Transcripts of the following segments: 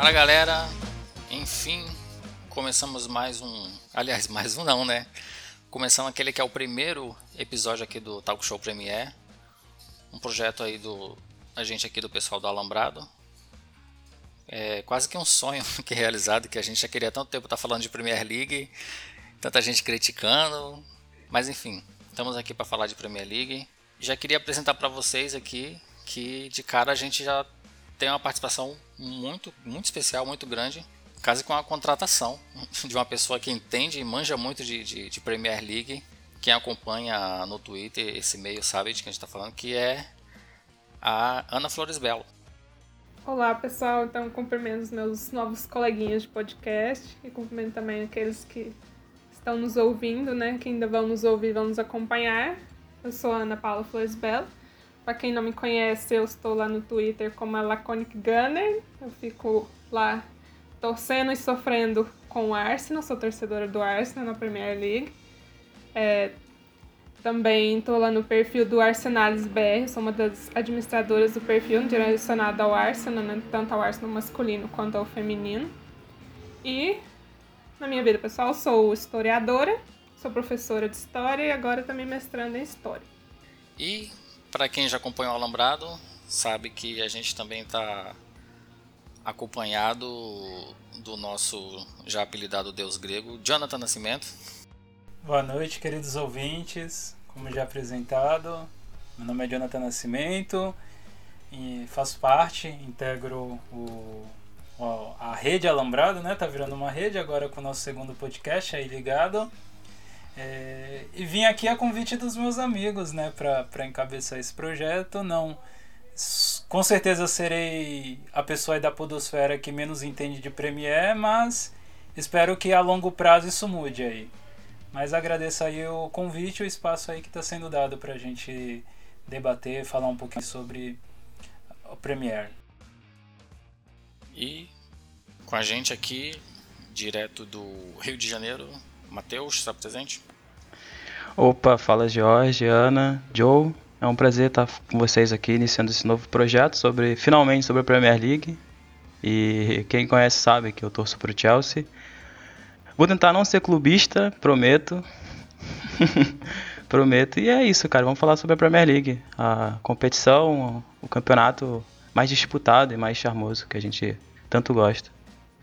Fala galera, enfim, começamos mais um. Aliás, mais um não, né? Começando aquele que é o primeiro episódio aqui do Talk Show Premiere. Um projeto aí do. A gente aqui do pessoal do Alambrado. É quase que um sonho que é realizado, que a gente já queria há tanto tempo estar tá falando de Premier League, tanta gente criticando. Mas enfim, estamos aqui para falar de Premier League. Já queria apresentar para vocês aqui que de cara a gente já tem uma participação muito, muito especial, muito grande, quase com a contratação de uma pessoa que entende e manja muito de, de, de Premier League. Quem acompanha no Twitter esse meio sabe de quem a gente está falando, que é a Ana Flores Belo. Olá pessoal, então cumprimento os meus novos coleguinhas de podcast e cumprimento também aqueles que estão nos ouvindo, né? Que ainda vão nos ouvir, vão nos acompanhar. Eu sou a Ana Paula Flores Belo. Para quem não me conhece, eu estou lá no Twitter como a Laconic Gunner. Eu fico lá torcendo e sofrendo com o Arsenal, sou torcedora do Arsenal na Premier League. É, também estou lá no perfil do Arsenalis BR, sou uma das administradoras do perfil direcionado ao Arsenal, né, tanto ao Arsenal masculino quanto ao feminino. E na minha vida pessoal, sou historiadora, sou professora de história e agora também mestrando em história. E para quem já acompanha o Alambrado, sabe que a gente também está acompanhado do nosso já apelidado Deus grego, Jonathan Nascimento. Boa noite, queridos ouvintes. Como já apresentado, meu nome é Jonathan Nascimento e faço parte, integro o, a rede Alambrado, né? Tá virando uma rede agora com o nosso segundo podcast aí ligado. É, e vim aqui a convite dos meus amigos, né, para encabeçar esse projeto. Não, com certeza serei a pessoa da podosfera que menos entende de Premiere, mas espero que a longo prazo isso mude aí. Mas agradeço aí o convite, o espaço aí que está sendo dado para a gente debater, falar um pouquinho sobre o Premiere. E com a gente aqui, direto do Rio de Janeiro, Matheus, está presente? Opa, fala Jorge, Ana, Joe. É um prazer estar com vocês aqui iniciando esse novo projeto sobre, finalmente, sobre a Premier League. E quem conhece sabe que eu torço para o Chelsea. Vou tentar não ser clubista, prometo. prometo. E é isso, cara. Vamos falar sobre a Premier League, a competição, o campeonato mais disputado e mais charmoso que a gente tanto gosta.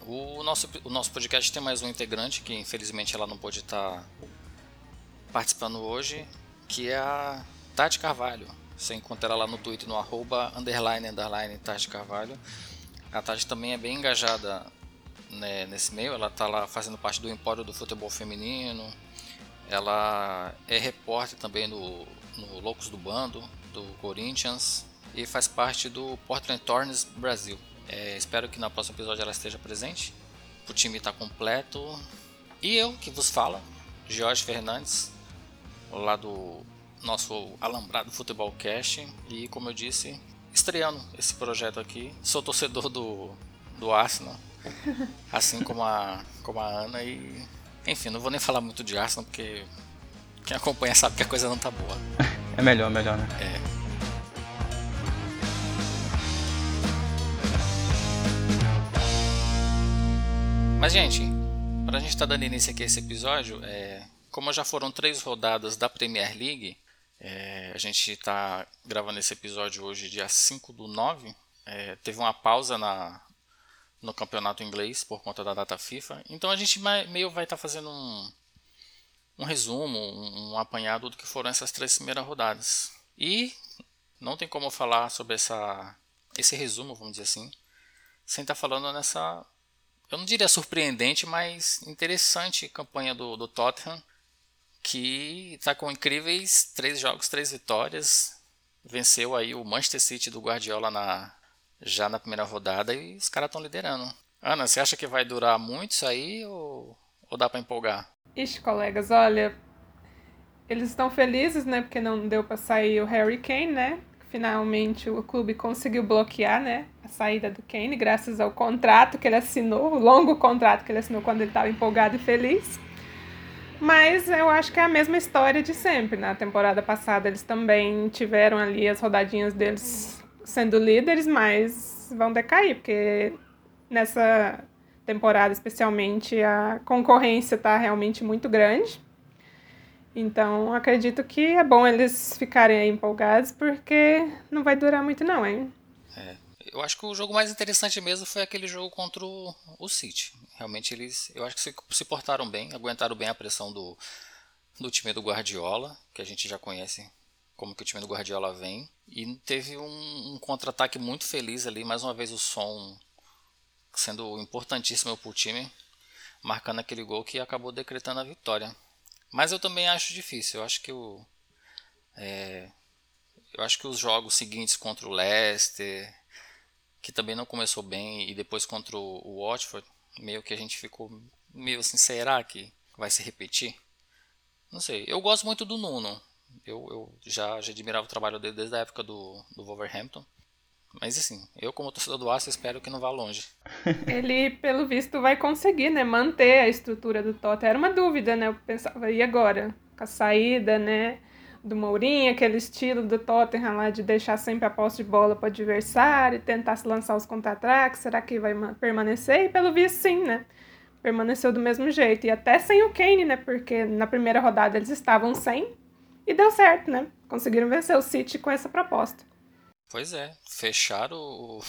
O nosso, o nosso podcast tem mais um integrante que infelizmente ela não pôde estar participando hoje, que é a Tati Carvalho. Você encontra ela lá no Twitter no arroba underline underline Tati Carvalho. A Tati também é bem engajada né, nesse meio, ela está lá fazendo parte do Empório do Futebol Feminino. Ela é repórter também no, no Loucos do Bando, do Corinthians, e faz parte do Portland Thorns Brasil. É, espero que no próximo episódio ela esteja presente. O time está completo. E eu que vos falo, Jorge Fernandes, lá do nosso Alambrado Futebol Cast. E como eu disse, estreando esse projeto aqui. Sou torcedor do, do Arsenal, assim como a, como a Ana. E enfim, não vou nem falar muito de Arsenal porque quem acompanha sabe que a coisa não tá boa. É melhor, melhor, né? É. Mas, gente, para a gente estar tá dando início aqui a esse episódio, é, como já foram três rodadas da Premier League, é, a gente está gravando esse episódio hoje, dia 5 do 9. É, teve uma pausa na, no campeonato inglês por conta da data FIFA. Então a gente meio vai estar tá fazendo um, um resumo, um, um apanhado do que foram essas três primeiras rodadas. E não tem como falar sobre essa, esse resumo, vamos dizer assim, sem estar tá falando nessa eu não diria surpreendente, mas interessante campanha do, do Tottenham, que está com incríveis três jogos, três vitórias. Venceu aí o Manchester City do Guardiola na, já na primeira rodada e os caras estão liderando. Ana, você acha que vai durar muito isso aí ou, ou dá para empolgar? Ixi, colegas, olha, eles estão felizes, né? Porque não deu para sair o Harry Kane, né? Finalmente o clube conseguiu bloquear, né, a saída do Kane, graças ao contrato que ele assinou, o longo contrato que ele assinou quando ele estava empolgado e feliz. Mas eu acho que é a mesma história de sempre. Na temporada passada eles também tiveram ali as rodadinhas deles sendo líderes, mas vão decair, porque nessa temporada, especialmente, a concorrência está realmente muito grande. Então, acredito que é bom eles ficarem empolgados, porque não vai durar muito não, hein? Eu acho que o jogo mais interessante mesmo foi aquele jogo contra o, o City. Realmente eles, eu acho que se, se portaram bem, aguentaram bem a pressão do, do time do Guardiola, que a gente já conhece como que o time do Guardiola vem. E teve um, um contra-ataque muito feliz ali, mais uma vez o som sendo importantíssimo para o time, marcando aquele gol que acabou decretando a vitória. Mas eu também acho difícil. Eu acho que o. É, eu acho que os jogos seguintes contra o Leicester, que também não começou bem, e depois contra o Watford, meio que a gente ficou meio assim, será que vai se repetir? Não sei. Eu gosto muito do Nuno. Eu, eu já, já admirava o trabalho dele desde a época do, do Wolverhampton. Mas assim, eu como torcedor do Arsenal espero que não vá longe. Ele, pelo visto, vai conseguir, né, manter a estrutura do Tottenham. Era uma dúvida, né? Eu pensava, e agora? Com a saída, né, do Mourinho, aquele estilo do Tottenham lá de deixar sempre a posse de bola para o adversário, tentar se lançar os contra-ataques, será que vai permanecer? E pelo visto, sim, né? Permaneceu do mesmo jeito. E até sem o Kane, né? Porque na primeira rodada eles estavam sem e deu certo, né? Conseguiram vencer o City com essa proposta. Pois é, fecharam o,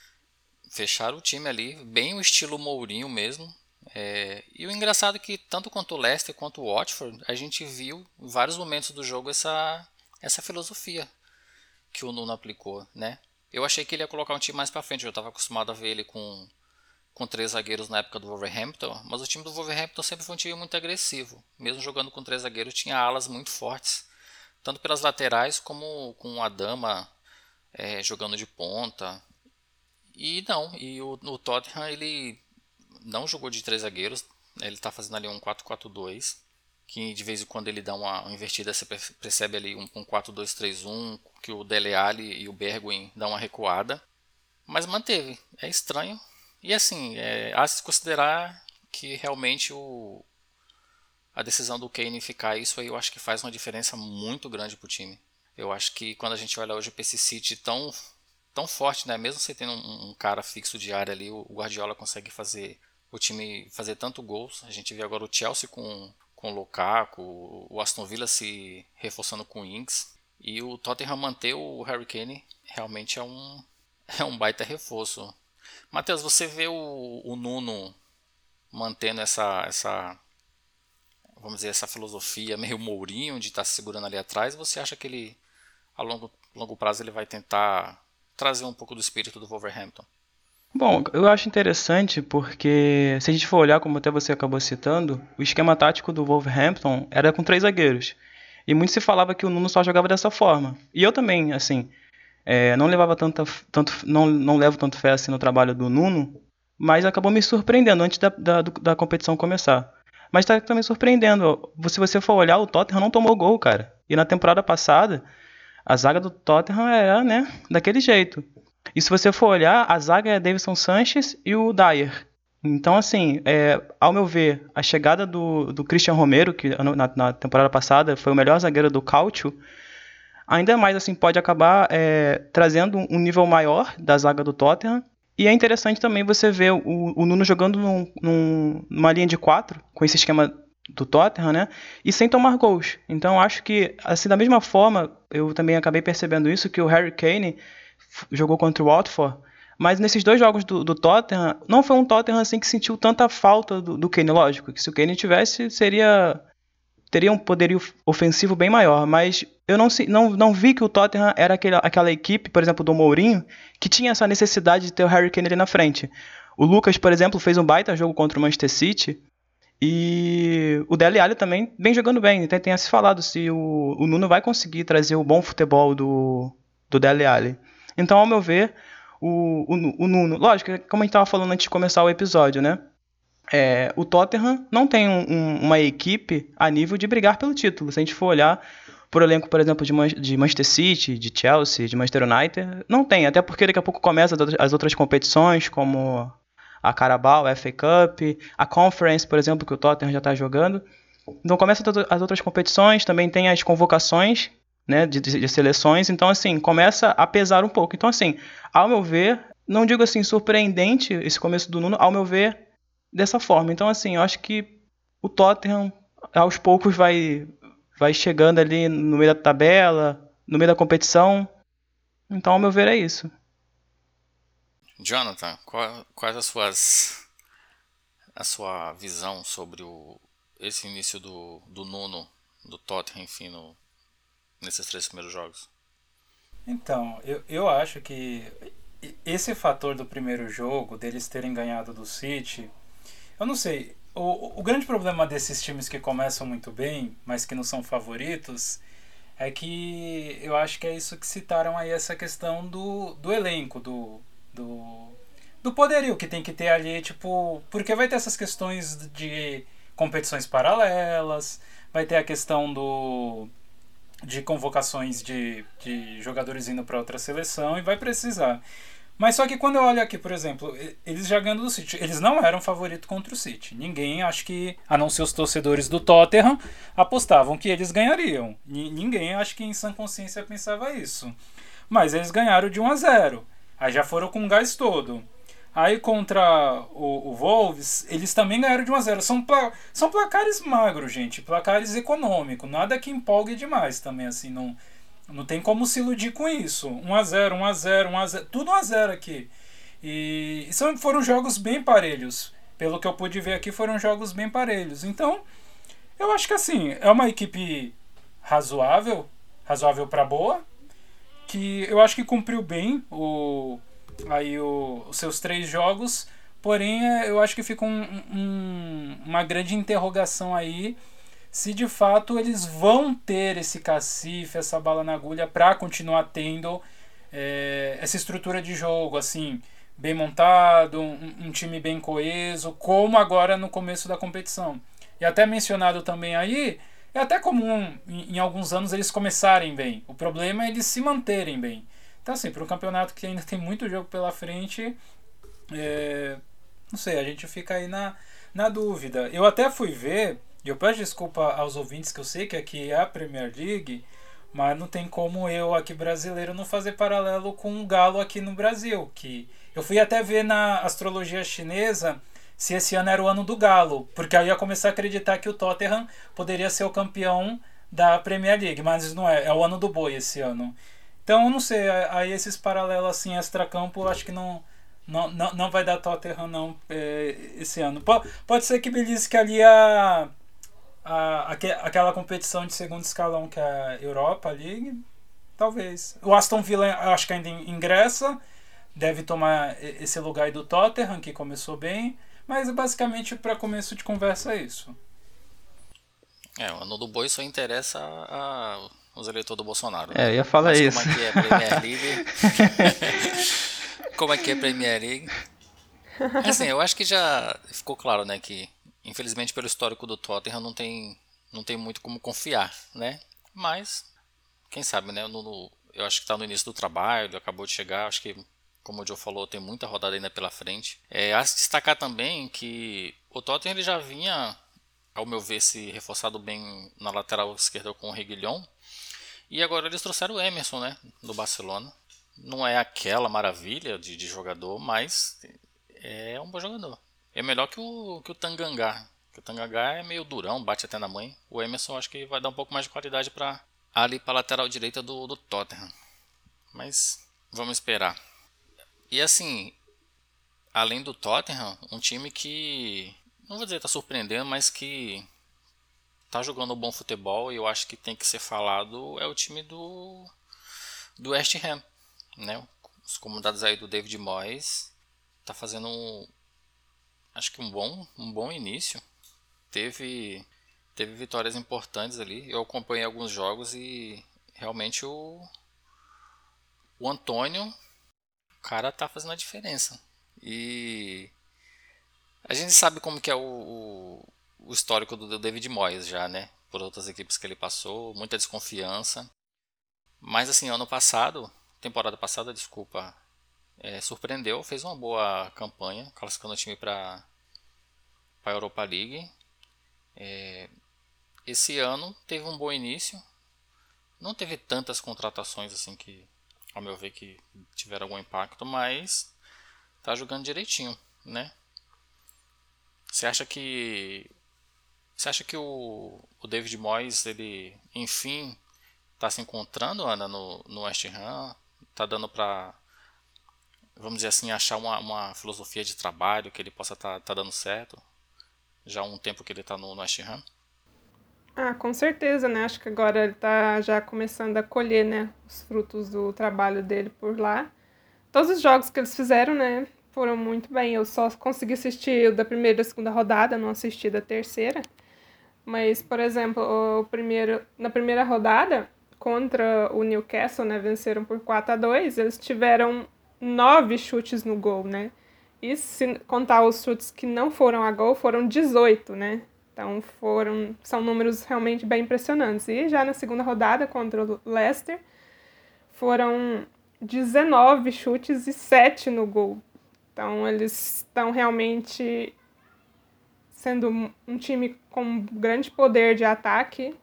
fecharam o time ali, bem o estilo Mourinho mesmo. É, e o engraçado é que tanto quanto o Leicester quanto o Watford, a gente viu em vários momentos do jogo essa, essa filosofia que o Nuno aplicou, né? Eu achei que ele ia colocar um time mais para frente, eu estava acostumado a ver ele com, com três zagueiros na época do Wolverhampton, mas o time do Wolverhampton sempre foi um time muito agressivo. Mesmo jogando com três zagueiros, tinha alas muito fortes, tanto pelas laterais como com a dama é, jogando de ponta. E não, e o, o Tottenham ele não jogou de três zagueiros, ele está fazendo ali um 4-4-2, que de vez em quando ele dá uma, invertida, você percebe ali um, um 4-2-3-1, que o Dele Alli e o Bergwijn dão uma recuada, mas manteve, é estranho. E assim, é, há se considerar que realmente o, a decisão do Kane ficar isso aí eu acho que faz uma diferença muito grande para o time. Eu acho que quando a gente olha hoje o PC City tão, tão forte, né? mesmo você tendo um, um cara fixo de área ali, o Guardiola consegue fazer o time fazer tanto gols. A gente vê agora o Chelsea com, com o Lukaku, o Aston Villa se reforçando com o Inks. E o Tottenham manter o Harry Kane realmente é um, é um baita reforço. Matheus, você vê o, o Nuno mantendo essa, essa vamos dizer, essa filosofia meio Mourinho de estar tá se segurando ali atrás, você acha que ele a longo, longo prazo ele vai tentar trazer um pouco do espírito do Wolverhampton. Bom, eu acho interessante porque se a gente for olhar, como até você acabou citando, o esquema tático do Wolverhampton era com três zagueiros. E muito se falava que o Nuno só jogava dessa forma. E eu também, assim, é, não levava tanta, tanto, não, não levo tanto fé assim no trabalho do Nuno, mas acabou me surpreendendo antes da, da, da competição começar. Mas está também surpreendendo. Se você for olhar, o Tottenham não tomou gol, cara. E na temporada passada, a zaga do Tottenham era, né, daquele jeito. E se você for olhar, a zaga é Davidson Sanches e o Dyer. Então, assim, é, ao meu ver, a chegada do, do Christian Romero, que na, na temporada passada foi o melhor zagueiro do Cautio, ainda mais assim pode acabar é, trazendo um nível maior da zaga do Tottenham. E é interessante também você ver o, o Nuno jogando num, num, numa linha de quatro, com esse esquema do Tottenham, né? E sem tomar gols. Então acho que assim da mesma forma, eu também acabei percebendo isso que o Harry Kane jogou contra o Watford, mas nesses dois jogos do, do, Tottenham, não foi um Tottenham assim que sentiu tanta falta do, do Kane, lógico, que se o Kane tivesse, seria teria um poderio ofensivo bem maior, mas eu não, não, não vi que o Tottenham era aquele, aquela equipe, por exemplo, do Mourinho, que tinha essa necessidade de ter o Harry Kane ali na frente. O Lucas, por exemplo, fez um baita jogo contra o Manchester City, e o Dele Alli também vem jogando bem. Até tenha se falado se o, o Nuno vai conseguir trazer o bom futebol do, do Dele Alli. Então, ao meu ver, o, o, o Nuno... Lógico, como a gente estava falando antes de começar o episódio, né? É, o Tottenham não tem um, um, uma equipe a nível de brigar pelo título. Se a gente for olhar por elenco, por exemplo, de, Man de Manchester City, de Chelsea, de Manchester United, não tem. Até porque daqui a pouco começa as outras competições, como a Carabao, a FA Cup, a Conference, por exemplo, que o Tottenham já está jogando. Então começa as outras competições, também tem as convocações né, de, de, seleções, então assim, começa a pesar um pouco. Então assim, ao meu ver, não digo assim surpreendente esse começo do Nuno, ao meu ver, dessa forma. Então, assim, eu acho que o Tottenham aos poucos vai, vai chegando ali no meio da tabela, no meio da competição. Então, ao meu ver, é isso. Jonathan, quais as suas a sua visão sobre o, esse início do, do Nuno, do Tottenham, enfim, no, nesses três primeiros jogos? Então, eu, eu acho que esse fator do primeiro jogo, deles terem ganhado do City, eu não sei. O, o grande problema desses times que começam muito bem, mas que não são favoritos, é que eu acho que é isso que citaram aí, essa questão do, do elenco, do, do, do poderio que tem que ter ali, tipo, porque vai ter essas questões de competições paralelas, vai ter a questão do de convocações de, de jogadores indo para outra seleção e vai precisar. Mas só que quando eu olho aqui, por exemplo, eles jogando do City, eles não eram favorito contra o City. Ninguém, acho que, a não ser os torcedores do Tottenham, apostavam que eles ganhariam. ninguém, acho que em sã consciência pensava isso. Mas eles ganharam de 1 a 0. Aí já foram com o gás todo. Aí contra o, o, Wolves, eles também ganharam de 1 a 0 São, pla são placares magros, gente. Placares econômicos. Nada que empolgue demais também, assim. Não, não tem como se iludir com isso. 1 a 0 1 a 0 1 a 0 Tudo 1 a 0 aqui. E são, foram jogos bem parelhos. Pelo que eu pude ver aqui, foram jogos bem parelhos. Então, eu acho que assim, é uma equipe razoável. Razoável para boa. Que eu acho que cumpriu bem o aí o, os seus três jogos. Porém, é, eu acho que fica um, um, uma grande interrogação aí se de fato eles vão ter esse cacife, essa bala na agulha para continuar tendo é, essa estrutura de jogo, assim, bem montado, um, um, time bem coeso, como agora no começo da competição. E até mencionado também aí, é até comum em, em alguns anos eles começarem bem. O problema é eles se manterem bem. Então, assim, para um campeonato que ainda tem muito jogo pela frente, é, não sei, a gente fica aí na, na dúvida. Eu até fui ver, e eu peço desculpa aos ouvintes, que eu sei que aqui é a Premier League, mas não tem como eu aqui brasileiro não fazer paralelo com o Galo aqui no Brasil. que Eu fui até ver na astrologia chinesa se esse ano era o ano do Galo, porque aí eu ia começar a acreditar que o Tottenham poderia ser o campeão da Premier League, mas não é, é o ano do boi esse ano. Então, não sei, aí esses paralelos assim, extra-campo, acho que não, não, não, não vai dar Tottenham não é, esse ano. Pode, pode ser que belisque ali a, a, aquela competição de segundo escalão que é a Europa League, talvez. O Aston Villa acho que ainda ingressa, deve tomar esse lugar aí do Tottenham, que começou bem, mas basicamente para começo de conversa é isso. É, o ano do boi só interessa a os eleitores do Bolsonaro. Né? É, eu ia falar Mas isso. Como é que é Premier League? como é que é Premier League? Assim, eu acho que já ficou claro, né, que infelizmente pelo histórico do Tottenham não tem, não tem muito como confiar, né? Mas, quem sabe, né? No, no, eu acho que está no início do trabalho, acabou de chegar, acho que, como o Joe falou, tem muita rodada ainda pela frente. É, há se destacar também que o Tottenham ele já vinha, ao meu ver, se reforçado bem na lateral esquerda com o Reguilhon, e agora eles trouxeram o Emerson, né? Do Barcelona. Não é aquela maravilha de, de jogador, mas é um bom jogador. É melhor que o, que o Tangangá. Que o Tangangá é meio durão, bate até na mãe. O Emerson acho que vai dar um pouco mais de qualidade para ali para lateral direita do, do Tottenham. Mas vamos esperar. E assim, além do Tottenham, um time que não vou dizer está surpreendendo, mas que tá jogando um bom futebol e eu acho que tem que ser falado é o time do do West Ham, né? Os comandados aí do David Moyes tá fazendo um, acho que um bom um bom início. Teve teve vitórias importantes ali. Eu acompanhei alguns jogos e realmente o o Antônio, o cara tá fazendo a diferença. E a gente sabe como que é o, o o histórico do David Moyes já, né? Por outras equipes que ele passou, muita desconfiança. Mas assim, ano passado, temporada passada, desculpa, é, surpreendeu, fez uma boa campanha, classificando o time para a Europa League. É, esse ano teve um bom início, não teve tantas contratações assim que, ao meu ver, que tiveram algum impacto, mas tá jogando direitinho, né? Você acha que você acha que o, o David Moyes ele enfim está se encontrando Ana no, no West Ham, tá dando para vamos dizer assim achar uma, uma filosofia de trabalho que ele possa estar tá, tá dando certo já há um tempo que ele está no, no West Ham? Ah, com certeza, né? Acho que agora ele está já começando a colher, né, os frutos do trabalho dele por lá. Todos os jogos que eles fizeram, né, foram muito bem. Eu só consegui assistir o da primeira e da segunda rodada, não assisti da terceira. Mas, por exemplo, primeiro, na primeira rodada, contra o Newcastle, né, venceram por 4 a 2 eles tiveram nove chutes no gol, né? E se contar os chutes que não foram a gol, foram 18, né? Então foram são números realmente bem impressionantes. E já na segunda rodada contra o Leicester foram 19 chutes e 7 no gol. Então eles estão realmente sendo um time com grande poder de ataque.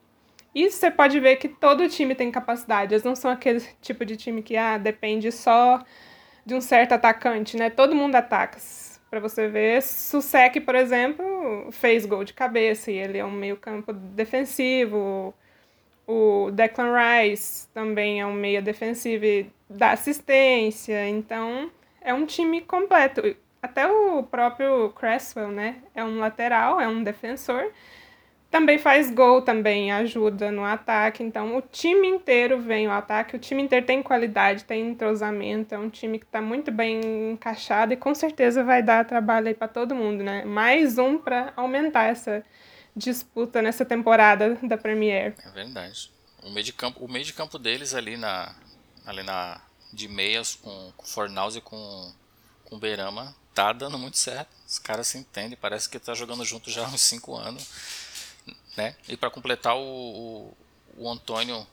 E você pode ver que todo time tem capacidade. Eles não são aquele tipo de time que ah, depende só de um certo atacante, né? Todo mundo ataca para você ver. Susek, por exemplo, fez gol de cabeça e ele é um meio-campo defensivo. O Declan Rice também é um meia defensivo e dá assistência. Então, é um time completo. Até o próprio Cresswell, né? É um lateral, é um defensor também faz gol, também ajuda no ataque. Então, o time inteiro vem ao ataque, o time inteiro tem qualidade, tem entrosamento, é um time que está muito bem encaixado e com certeza vai dar trabalho aí para todo mundo, né? Mais um para aumentar essa disputa nessa temporada da Premier. É verdade. O meio de campo, o meio de campo deles ali na ali na de meias com, com Fornaus e com com Beirama tá dando muito certo. Os caras se entendem, parece que tá jogando junto já há uns 5 anos né? E para completar o, o, o, Antônio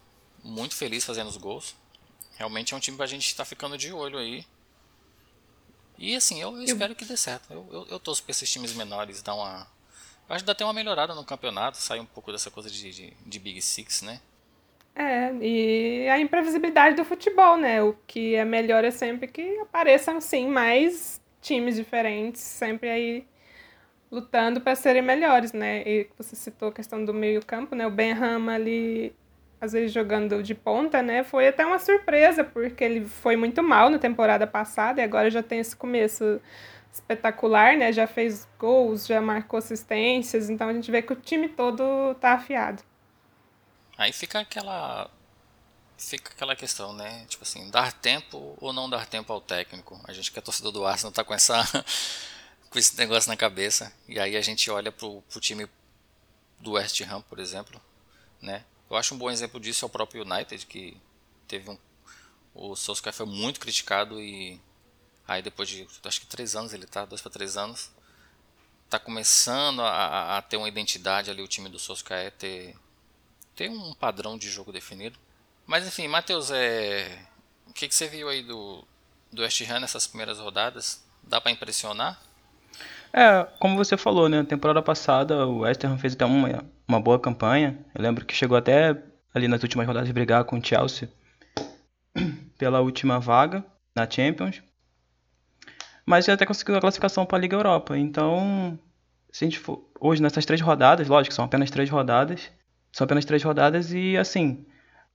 muito feliz fazendo os gols. Realmente é um time para a gente estar tá ficando de olho aí. E assim, eu, eu espero que dê certo. Eu, eu, eu torço para esses times menores dar uma. Eu acho que dá até uma melhorada no campeonato, sair um pouco dessa coisa de, de, de Big Six, né? É, e a imprevisibilidade do futebol, né? O que é melhor é sempre que apareçam, sim, mais times diferentes, sempre aí lutando para serem melhores, né? E você citou a questão do meio-campo, né? O Benham ali às vezes jogando de ponta, né? Foi até uma surpresa, porque ele foi muito mal na temporada passada e agora já tem esse começo espetacular, né? Já fez gols, já marcou assistências, então a gente vê que o time todo tá afiado. Aí fica aquela fica aquela questão, né? Tipo assim, dar tempo ou não dar tempo ao técnico. A gente que é torcedor do Arsenal tá com essa com esse negócio na cabeça. E aí a gente olha pro, pro time do West Ham, por exemplo, né? Eu acho um bom exemplo disso é o próprio United, que teve um... O Solskjaer foi muito criticado e aí depois de, acho que três anos ele tá, dois para três anos, tá começando a, a, ter uma identidade ali o time do Solskjaer, ter, ter um padrão de jogo definido. Mas enfim, Matheus, é... o que, que você viu aí do, do West Ham nessas primeiras rodadas? Dá para impressionar? É, como você falou, né? Temporada passada o West Ham fez até uma, uma boa campanha. Eu lembro que chegou até ali nas últimas rodadas brigar com o Chelsea pela última vaga na Champions. Mas até conseguiu a classificação para a Liga Europa. Então, se a gente for, hoje nessas três rodadas, lógico, são apenas três rodadas. São apenas três rodadas e assim,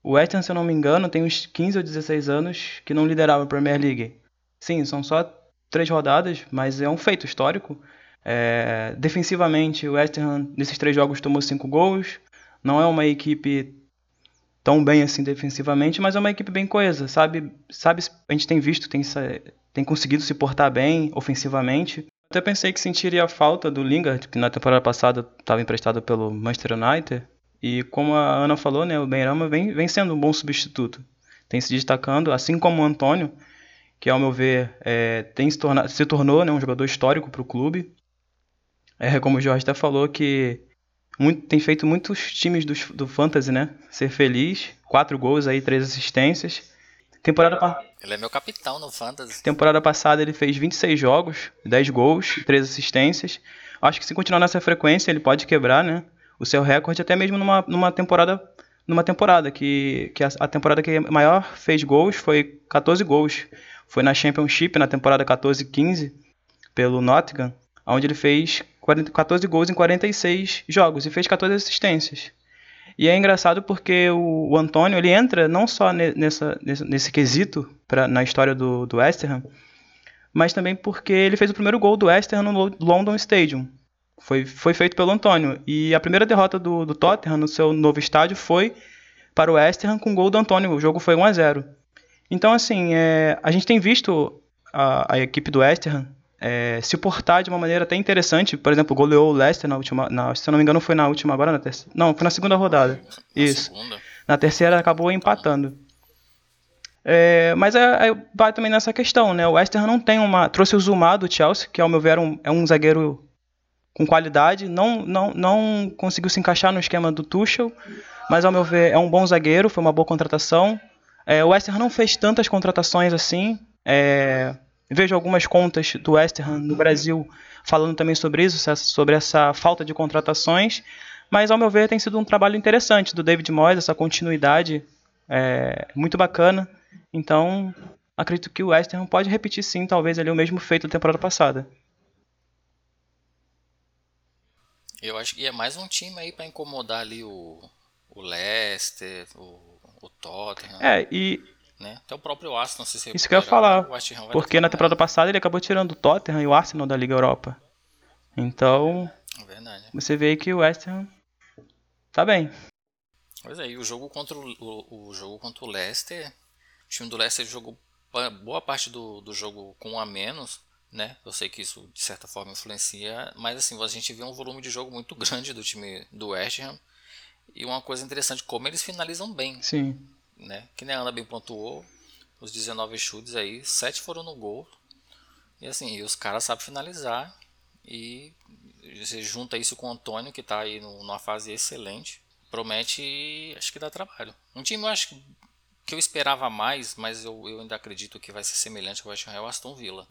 o West Ham, se eu não me engano, tem uns 15 ou 16 anos que não liderava a Premier League. Sim, são só três rodadas, mas é um feito histórico. É, defensivamente, o West Ham nesses três jogos tomou cinco gols. Não é uma equipe tão bem assim defensivamente, mas é uma equipe bem coesa, sabe? Sabe, a gente tem visto, tem, tem conseguido se portar bem ofensivamente. Até pensei que sentiria a falta do Lingard, que na temporada passada estava emprestado pelo Manchester United. E como a Ana falou, né, o Benrama vem, vem sendo um bom substituto. Tem se destacando, assim como o Antônio, que ao meu ver é, tem se, torna, se tornou né, um jogador histórico para o clube. É, como o Jorge até falou, que muito, tem feito muitos times do, do Fantasy né, ser feliz. Quatro gols aí, três assistências. Temporada. Ele é meu capitão no Fantasy. Temporada passada ele fez 26 jogos, 10 gols e 3 assistências. Acho que se continuar nessa frequência ele pode quebrar né, o seu recorde até mesmo numa, numa temporada numa temporada que, que a, a temporada que maior fez gols foi 14 gols foi na Championship na temporada 14-15 pelo Nottingham, onde ele fez 14 gols em 46 jogos e fez 14 assistências. E é engraçado porque o, o Antônio ele entra não só nessa, nesse, nesse quesito pra, na história do, do West Ham, mas também porque ele fez o primeiro gol do West Ham no London Stadium. Foi, foi feito pelo Antônio. E a primeira derrota do, do Tottenham no seu novo estádio foi para o West Ham com o gol do Antônio. O jogo foi 1 a 0 Então, assim, é, a gente tem visto a, a equipe do West Ham é, se portar de uma maneira até interessante. Por exemplo, goleou o Leicester na última. Na, se eu não me engano, foi na última agora, na terceira. Não, foi na segunda rodada. Na Isso. Segunda. Na terceira acabou empatando. É, mas é, é, vai também nessa questão, né? O West Ham não tem uma. Trouxe o Zuma do Chelsea, que ao meu ver um, é um zagueiro com qualidade. Não, não, não conseguiu se encaixar no esquema do Tuchel, mas ao meu ver é um bom zagueiro, foi uma boa contratação. É, o West Ham não fez tantas contratações assim. É, Vejo algumas contas do West Ham no Brasil falando também sobre isso, sobre essa falta de contratações. Mas, ao meu ver, tem sido um trabalho interessante do David Moyes, essa continuidade é, muito bacana. Então, acredito que o West Ham pode repetir sim, talvez ali o mesmo feito da temporada passada. Eu acho que é mais um time aí para incomodar ali o, o Leicester, o, o Tottenham. É, e né? Até o próprio Arsenal se Isso que eu ia falar. Porque na temporada passada ele acabou tirando o Tottenham e o Arsenal da Liga Europa. Então. É verdade. Você vê que o West Ham tá bem. Pois é, e o jogo contra o, o, o jogo contra o Leicester. O time do Leicester jogou boa parte do, do jogo com um a menos. Né? Eu sei que isso de certa forma influencia, mas assim, a gente vê um volume de jogo muito grande do time do West Ham. E uma coisa interessante, como eles finalizam bem. Sim né? Que nem a Ana bem pontuou, os 19 chutes aí, 7 foram no gol. E assim, e os caras sabem finalizar. E você junta isso com o Antônio, que está aí numa fase excelente. Promete, acho que dá trabalho. Um time, eu acho que, eu esperava mais, mas eu, eu ainda acredito que vai ser semelhante ao West Ham é o Aston Villa.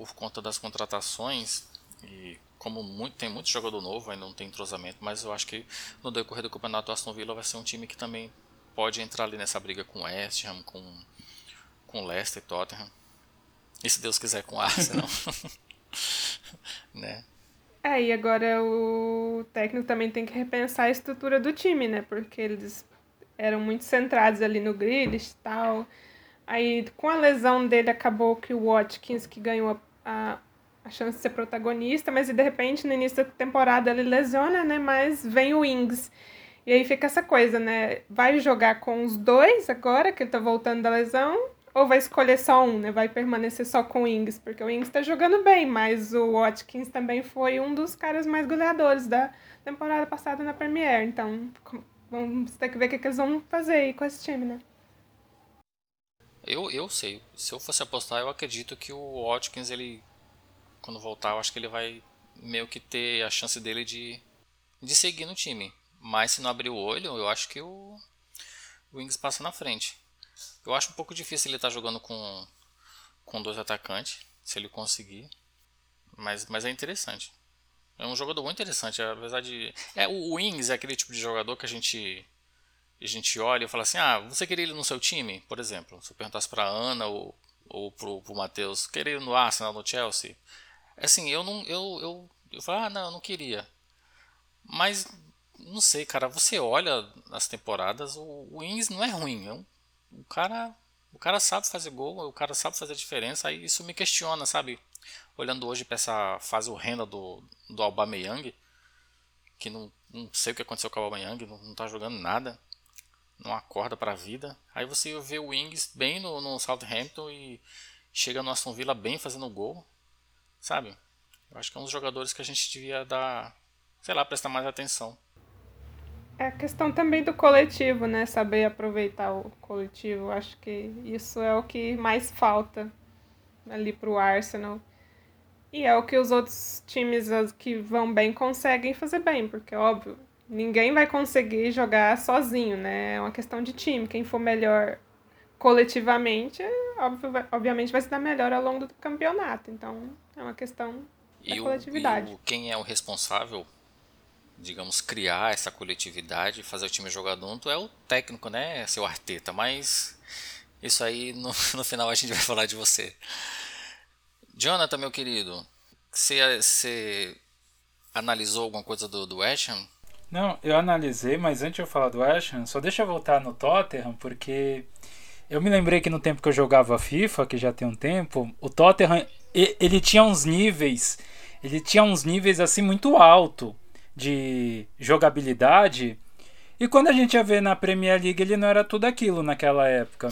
Por conta das contratações e como muito, tem muito jogador novo, ainda não tem entrosamento, mas eu acho que no decorrer do campeonato o Aston Villa vai ser um time que também pode entrar ali nessa briga com West Ham, com, com Leicester e Tottenham. E se Deus quiser com Arsenal. né? É, e agora o técnico também tem que repensar a estrutura do time, né? Porque eles eram muito centrados ali no Grealish e tal. Aí, com a lesão dele, acabou que o Watkins que ganhou a, a chance de ser protagonista, mas de repente, no início da temporada, ele lesiona, né? Mas vem o Ings. E aí fica essa coisa, né? Vai jogar com os dois agora, que ele tá voltando da lesão, ou vai escolher só um, né? Vai permanecer só com o Ings, porque o Ings tá jogando bem, mas o Watkins também foi um dos caras mais goleadores da temporada passada na Premier. Então, vamos ter que ver o que, que eles vão fazer aí com esse time, né? Eu, eu sei. Se eu fosse apostar, eu acredito que o Watkins, ele. Quando voltar, eu acho que ele vai meio que ter a chance dele de, de seguir no time. Mas se não abrir o olho, eu acho que o, Wings passa na frente. Eu acho um pouco difícil ele estar tá jogando com, com dois atacantes, se ele conseguir. Mas, mas é interessante. É um jogador muito interessante, apesar de. É, o Wings é aquele tipo de jogador que a gente a gente olha e fala assim: ah, você queria ele no seu time? Por exemplo, se eu perguntasse para Ana ou, ou pro, pro Matheus, queria ele no Arsenal, no Chelsea? Assim, eu não. Eu, eu, eu falo, ah, não, eu não queria. Mas não sei, cara. Você olha as temporadas, o, o Ings não é ruim. É um, o cara, o cara sabe fazer gol, o cara sabe fazer diferença. Aí isso me questiona, sabe? Olhando hoje para essa fase horrenda do do Aubameyang, que não, não sei o que aconteceu com o Aubameyang, não, não tá jogando nada, não acorda para a vida. Aí você vê o Ings bem no, no Southampton e chega no Aston Villa bem fazendo gol, sabe? Eu acho que é um dos jogadores que a gente devia dar, sei lá, prestar mais atenção. É a questão também do coletivo, né? Saber aproveitar o coletivo. Acho que isso é o que mais falta ali pro Arsenal. E é o que os outros times que vão bem conseguem fazer bem, porque, óbvio, ninguém vai conseguir jogar sozinho, né? É uma questão de time. Quem for melhor coletivamente, óbvio, obviamente vai se dar melhor ao longo do campeonato. Então, é uma questão da e coletividade. O, e o, quem é o responsável digamos, criar essa coletividade, fazer o time jogar junto, é o técnico, né, seu Arteta, mas Isso aí no, no final a gente vai falar de você. Jonathan, meu querido, você, você analisou alguma coisa do, do West Ham? Não, eu analisei, mas antes de eu falar do Ham, só deixa eu voltar no Tottenham, porque eu me lembrei que no tempo que eu jogava FIFA, que já tem um tempo, o Tottenham, ele tinha uns níveis, ele tinha uns níveis assim muito alto de jogabilidade, e quando a gente ia ver na Premier League, ele não era tudo aquilo naquela época.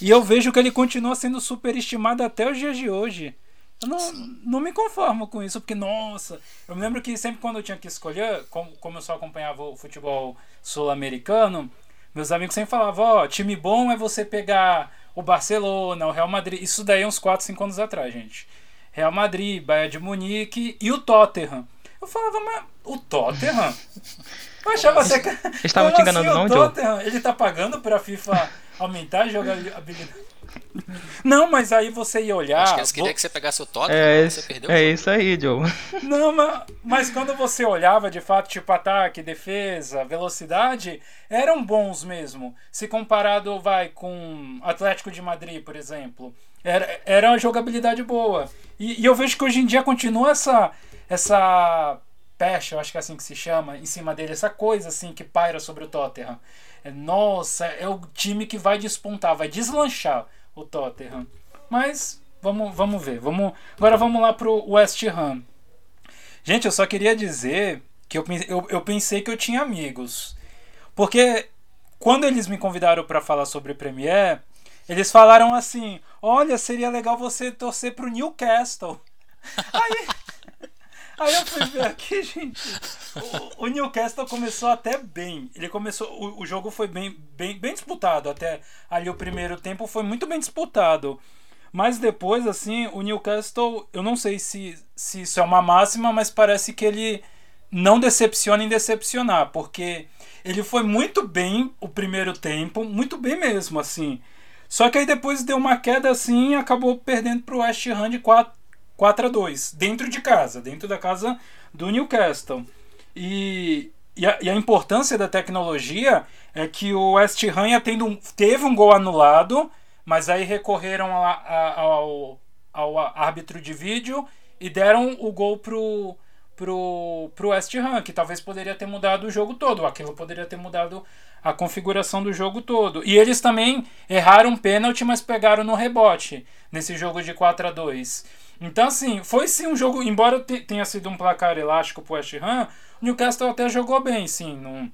E eu vejo que ele continua sendo superestimado até os dias de hoje. Eu não, não me conformo com isso, porque, nossa, eu me lembro que sempre quando eu tinha que escolher, como, como eu só acompanhava o futebol sul-americano, meus amigos sempre falavam: ó, oh, time bom é você pegar o Barcelona, o Real Madrid. Isso daí uns 4, 5 anos atrás, gente. Real Madrid, Bayern de Munique e o Tottenham. Eu falava, mas o Tottenham? Eu achava até que. Estavam te enganando, assim, não, Tottenham, Ele tá pagando pra FIFA aumentar a jogabilidade. Não, mas aí você ia olhar. Acho que eles queriam vou... que você pegasse o Tottenham, é, você perdeu. É isso aí, Joe. Não, mas, mas quando você olhava de fato, tipo ataque, defesa, velocidade, eram bons mesmo. Se comparado, vai, com Atlético de Madrid, por exemplo. Era, era uma jogabilidade boa. E, e eu vejo que hoje em dia continua essa. essa peste, eu acho que é assim que se chama, em cima dele, essa coisa assim que paira sobre o Tottenham. É, nossa, é o time que vai despontar, vai deslanchar o Tottenham. Mas vamos, vamos ver. Vamos, agora vamos lá pro West Ham. Gente, eu só queria dizer que eu, eu, eu pensei que eu tinha amigos. Porque quando eles me convidaram para falar sobre Premier, eles falaram assim: Olha, seria legal você torcer pro Newcastle. Aí, aí eu fui ver aqui, gente. O, o, Newcastle começou até bem. Ele começou. O, o jogo foi bem, bem, bem disputado. Até ali o primeiro tempo foi muito bem disputado. Mas depois, assim, o Newcastle, eu não sei se, se isso é uma máxima, mas parece que ele não decepciona em decepcionar, porque ele foi muito bem o primeiro tempo, muito bem mesmo, assim. Só que aí depois deu uma queda assim e acabou perdendo para o West Ham de 4, 4 a 2 dentro de casa, dentro da casa do Newcastle. E, e, a, e a importância da tecnologia é que o West Ham tendo um, teve um gol anulado, mas aí recorreram a, a, ao, ao árbitro de vídeo e deram o gol pro pro, pro West Ham, que talvez poderia ter mudado o jogo todo. Aquilo poderia ter mudado a configuração do jogo todo. E eles também erraram pênalti, mas pegaram no rebote nesse jogo de 4 a 2 então, assim, foi sim um jogo, embora tenha sido um placar elástico pro West Ham, o Newcastle até jogou bem, sim. Não,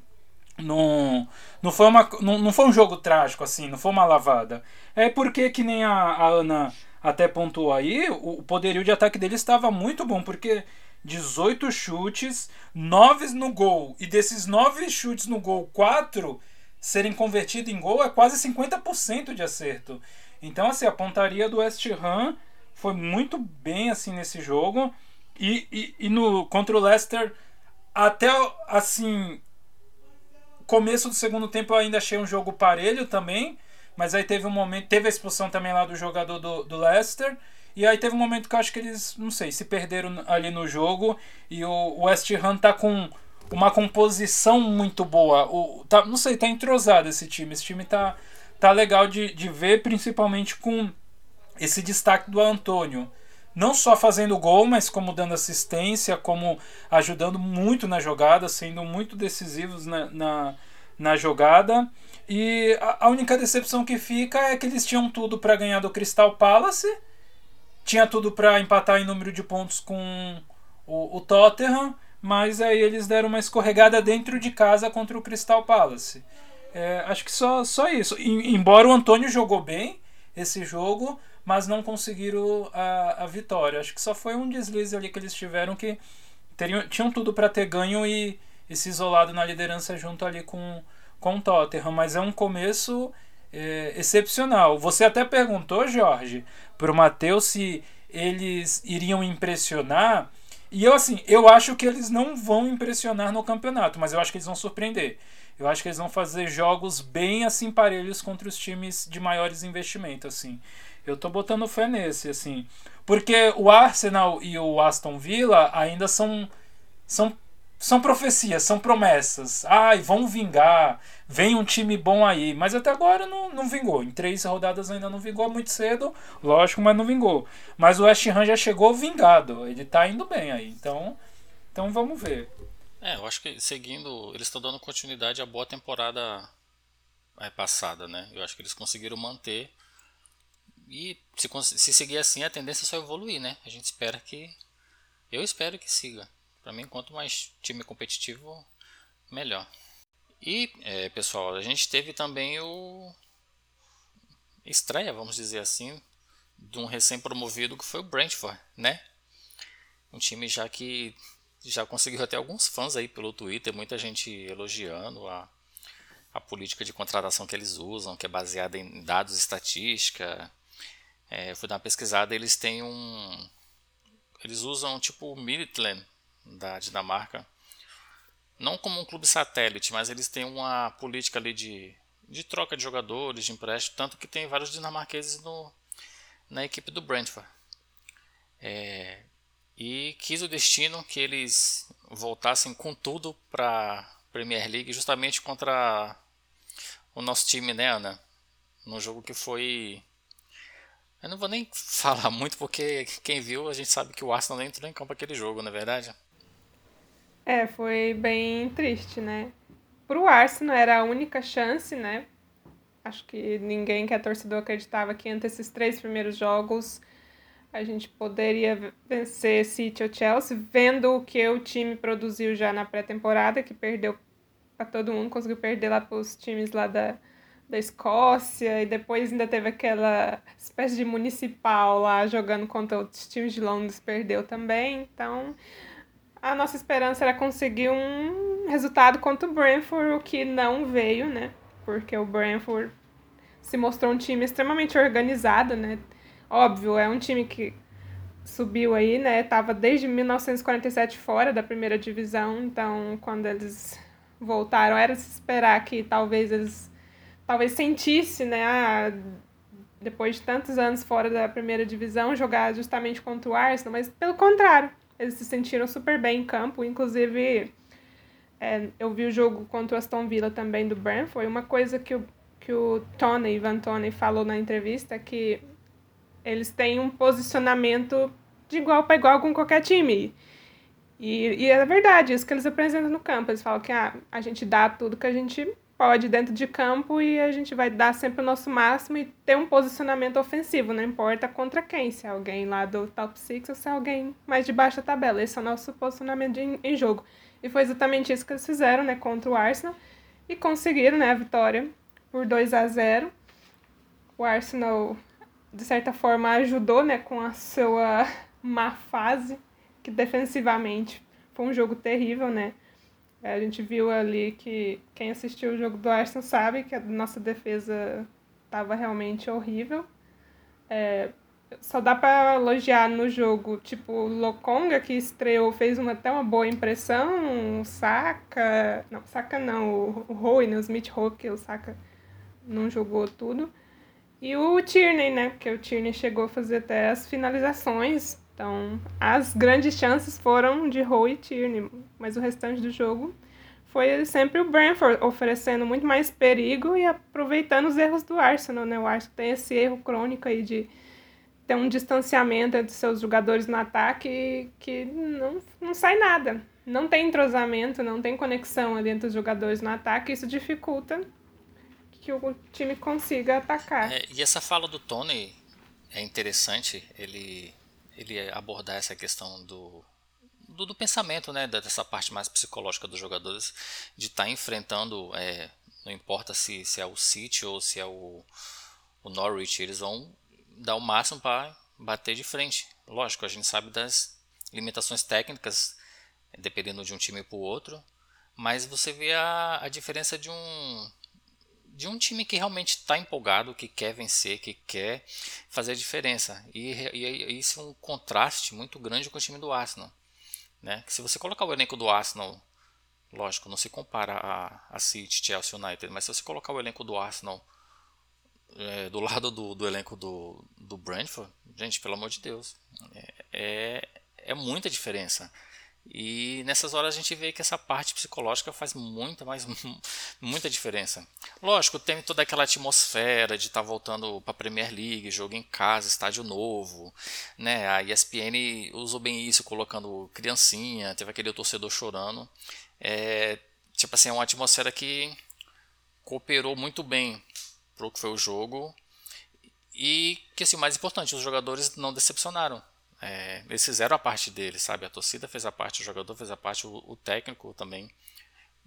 não, não, foi, uma, não, não foi um jogo trágico, assim, não foi uma lavada. É porque, que nem a, a Ana até pontuou aí, o, o poderio de ataque dele estava muito bom, porque 18 chutes, 9 no gol. E desses 9 chutes no gol, 4 serem convertidos em gol é quase 50% de acerto. Então, assim, a pontaria do West Ham foi muito bem assim nesse jogo. E, e, e no contra o Leicester, até assim, começo do segundo tempo eu ainda achei um jogo parelho também. Mas aí teve um momento, teve a expulsão também lá do jogador do, do Leicester. E aí teve um momento que eu acho que eles, não sei, se perderam ali no jogo. E o West Ham tá com uma composição muito boa. O, tá, não sei, tá entrosado esse time. Esse time tá, tá legal de, de ver, principalmente com esse destaque do Antônio. Não só fazendo gol, mas como dando assistência, como ajudando muito na jogada, sendo muito decisivos na, na, na jogada. E a, a, única decepção que fica é que eles tinham tudo para ganhar do Crystal Palace, tinha tudo para empatar em número de pontos com o, o Tottenham, mas aí eles deram uma escorregada dentro de casa contra o Crystal Palace. É, acho que só, só isso. E, embora o Antônio jogou bem esse jogo, mas não conseguiram a, a vitória. Acho que só foi um deslize ali que eles tiveram que teriam, tinham tudo para ter ganho e, e se isolado na liderança junto ali com, com o Tottenham. Mas é um começo é, excepcional. Você até perguntou, Jorge, para o Matheus se eles iriam impressionar. E eu assim, eu acho que eles não vão impressionar no campeonato, mas eu acho que eles vão surpreender. Eu acho que eles vão fazer jogos bem assim parelhos contra os times de maiores investimentos assim. Eu tô botando fé nesse, assim. Porque o Arsenal e o Aston Villa ainda são, são são profecias, são promessas. Ai, vão vingar, vem um time bom aí. Mas até agora não, não vingou. Em três rodadas ainda não vingou muito cedo, lógico, mas não vingou. Mas o West Ham já chegou vingado. Ele tá indo bem aí. Então, então vamos ver. É, eu acho que seguindo, eles estão dando continuidade à boa temporada é, passada, né? Eu acho que eles conseguiram manter. E se, se seguir assim, a tendência é só evoluir, né? A gente espera que. Eu espero que siga. Para mim, quanto mais time competitivo, melhor. E, é, pessoal, a gente teve também o estreia, vamos dizer assim, de um recém-promovido que foi o Brentford, né? Um time já que já conseguiu até alguns fãs aí pelo Twitter, muita gente elogiando a, a política de contratação que eles usam, que é baseada em dados estatística. É, eu fui dar uma pesquisada, eles têm um. Eles usam tipo o Midland, da Dinamarca, não como um clube satélite, mas eles têm uma política ali de, de troca de jogadores, de empréstimo, tanto que tem vários dinamarqueses no, na equipe do Brentford. É, e quis o destino que eles voltassem com tudo para Premier League, justamente contra o nosso time, né, Ana? Num jogo que foi. Eu não vou nem falar muito, porque quem viu, a gente sabe que o Arsenal nem entrou em campo aquele jogo, não é verdade? É, foi bem triste, né? Pro Arsenal era a única chance, né? Acho que ninguém que é torcedor acreditava que entre esses três primeiros jogos a gente poderia vencer City ou Chelsea, vendo o que o time produziu já na pré-temporada, que perdeu para todo mundo, conseguiu perder lá para os times lá da, da Escócia, e depois ainda teve aquela espécie de municipal lá jogando contra outros times de Londres, perdeu também. Então, a nossa esperança era conseguir um resultado contra o Brentford, o que não veio, né? Porque o Brentford se mostrou um time extremamente organizado, né? Óbvio, é um time que subiu aí, né? Tava desde 1947 fora da primeira divisão, então quando eles voltaram era se esperar que talvez eles talvez sentisse, né, depois de tantos anos fora da primeira divisão, jogar justamente contra o Arsenal, mas pelo contrário, eles se sentiram super bem em campo, inclusive é, eu vi o jogo contra o Aston Villa também do Brentford, uma coisa que o, que o Tony, Ivan Tony, falou na entrevista que eles têm um posicionamento de igual para igual com qualquer time. E, e é verdade, isso que eles apresentam no campo. Eles falam que ah, a gente dá tudo que a gente pode dentro de campo e a gente vai dar sempre o nosso máximo e ter um posicionamento ofensivo, não importa contra quem, se é alguém lá do top 6 ou se é alguém mais de baixa tabela. Esse é o nosso posicionamento em, em jogo. E foi exatamente isso que eles fizeram, né, contra o Arsenal e conseguiram, né, a vitória por 2 a 0. O Arsenal de certa forma ajudou, né, com a sua má fase, que defensivamente foi um jogo terrível, né? É, a gente viu ali que quem assistiu o jogo do Arsenal sabe que a nossa defesa estava realmente horrível. É, só dá para elogiar no jogo, tipo, o Lokonga, que estreou, fez uma, até uma boa impressão, o Saka, não, Saka não, o, o Roy, né, o Smith Rowe, que o Saka não jogou tudo. E o Tierney, né, porque o Tierney chegou a fazer até as finalizações, então, as grandes chances foram de Rowe e Tierney, mas o restante do jogo foi sempre o Brentford oferecendo muito mais perigo e aproveitando os erros do Arsenal, né? O Arsenal tem esse erro crônico aí de ter um distanciamento entre seus jogadores no ataque que não, não sai nada. Não tem entrosamento, não tem conexão ali entre os jogadores no ataque, isso dificulta que o time consiga atacar. É, e essa fala do Tony é interessante, ele ele abordar essa questão do, do, do, pensamento, né, dessa parte mais psicológica dos jogadores, de estar tá enfrentando, é, não importa se, se é o City ou se é o, o Norwich, eles vão dar o máximo para bater de frente. Lógico, a gente sabe das limitações técnicas, dependendo de um time para o outro, mas você vê a, a diferença de um, de um time que realmente está empolgado, que quer vencer, que quer fazer a diferença. E, e, isso é um contraste muito grande com o time do Arsenal. Né? Que se você colocar o elenco do Arsenal, lógico, não se compara a, a City, Chelsea United, mas se você colocar o elenco do Arsenal é, do lado do, do elenco do, do Brentford, gente, pelo amor de Deus, é, é, é muita diferença. E nessas horas a gente vê que essa parte psicológica faz muita, mas muita diferença. Lógico, tem toda aquela atmosfera de estar tá voltando para a Premier League, jogo em casa, estádio novo, né? A ESPN usou bem isso, colocando criancinha, teve aquele torcedor chorando. É, tipo assim, é uma atmosfera que cooperou muito bem para o que foi o jogo e que assim, o mais importante, os jogadores não decepcionaram. É, eles fizeram a parte deles, sabe? A torcida fez a parte, o jogador fez a parte, o, o técnico também.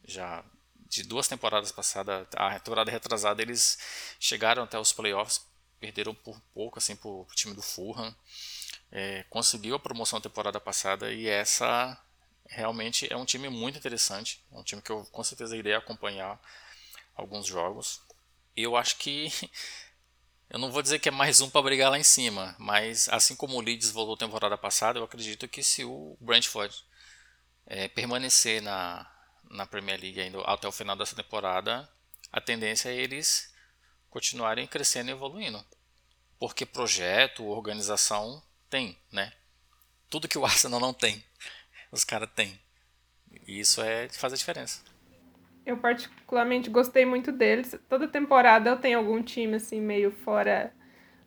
Já de duas temporadas passadas, a temporada retrasada, eles chegaram até os playoffs, perderam por pouco assim para o time do Fulham. É, conseguiu a promoção temporada passada e essa realmente é um time muito interessante. É um time que eu com certeza irei acompanhar alguns jogos. Eu acho que Eu não vou dizer que é mais um para brigar lá em cima, mas assim como o Leeds voltou temporada passada, eu acredito que se o Brentford é, permanecer na, na Premier League ainda até o final dessa temporada, a tendência é eles continuarem crescendo e evoluindo. Porque projeto, organização tem, né? Tudo que o Arsenal não tem, os caras têm. E isso é faz a diferença. Eu particularmente gostei muito deles. Toda temporada eu tenho algum time assim meio fora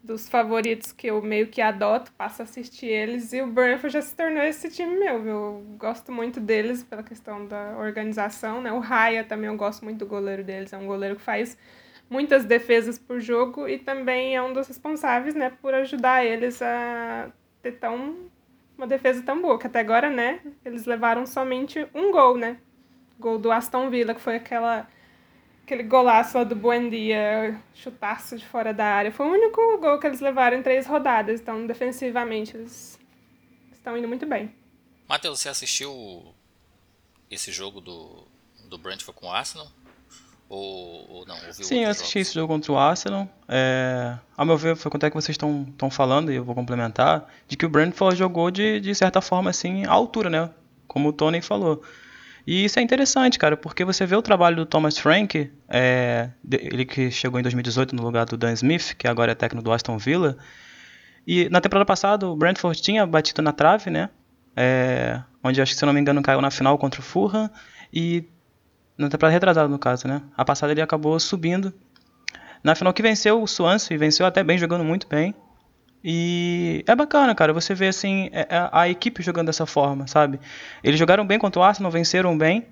dos favoritos que eu meio que adoto, passo a assistir eles e o Brentford já se tornou esse time meu. Eu gosto muito deles pela questão da organização, né? O Raya também eu gosto muito do goleiro deles, é um goleiro que faz muitas defesas por jogo e também é um dos responsáveis, né, por ajudar eles a ter tão uma defesa tão boa, que até agora, né, eles levaram somente um gol, né? Gol do Aston Villa, que foi aquela aquele golaço lá do Buendia, chutaço de fora da área. Foi o único gol que eles levaram em três rodadas, então defensivamente eles estão indo muito bem. Matheus, você assistiu esse jogo do, do Brentford com o Arsenal? Ou, ou não? Ouviu Sim, eu assisti jogos? esse jogo contra o Arsenal. É, ao meu ver, foi quanto é que vocês estão falando, e eu vou complementar, de que o Brentford jogou de, de certa forma assim, à altura, né? Como o Tony falou. E isso é interessante, cara, porque você vê o trabalho do Thomas Frank, é, ele que chegou em 2018 no lugar do Dan Smith, que agora é técnico do Aston Villa. E na temporada passada o Brentford tinha batido na trave, né? É, onde acho que se não me engano caiu na final contra o Fulham e na temporada retrasada no caso, né? A passada ele acabou subindo. Na final que venceu o Swansea, venceu até bem, jogando muito bem. E é bacana, cara, você vê assim a, é, é, a equipe jogando dessa forma, sabe? Eles jogaram bem contra o Arsenal, venceram bem,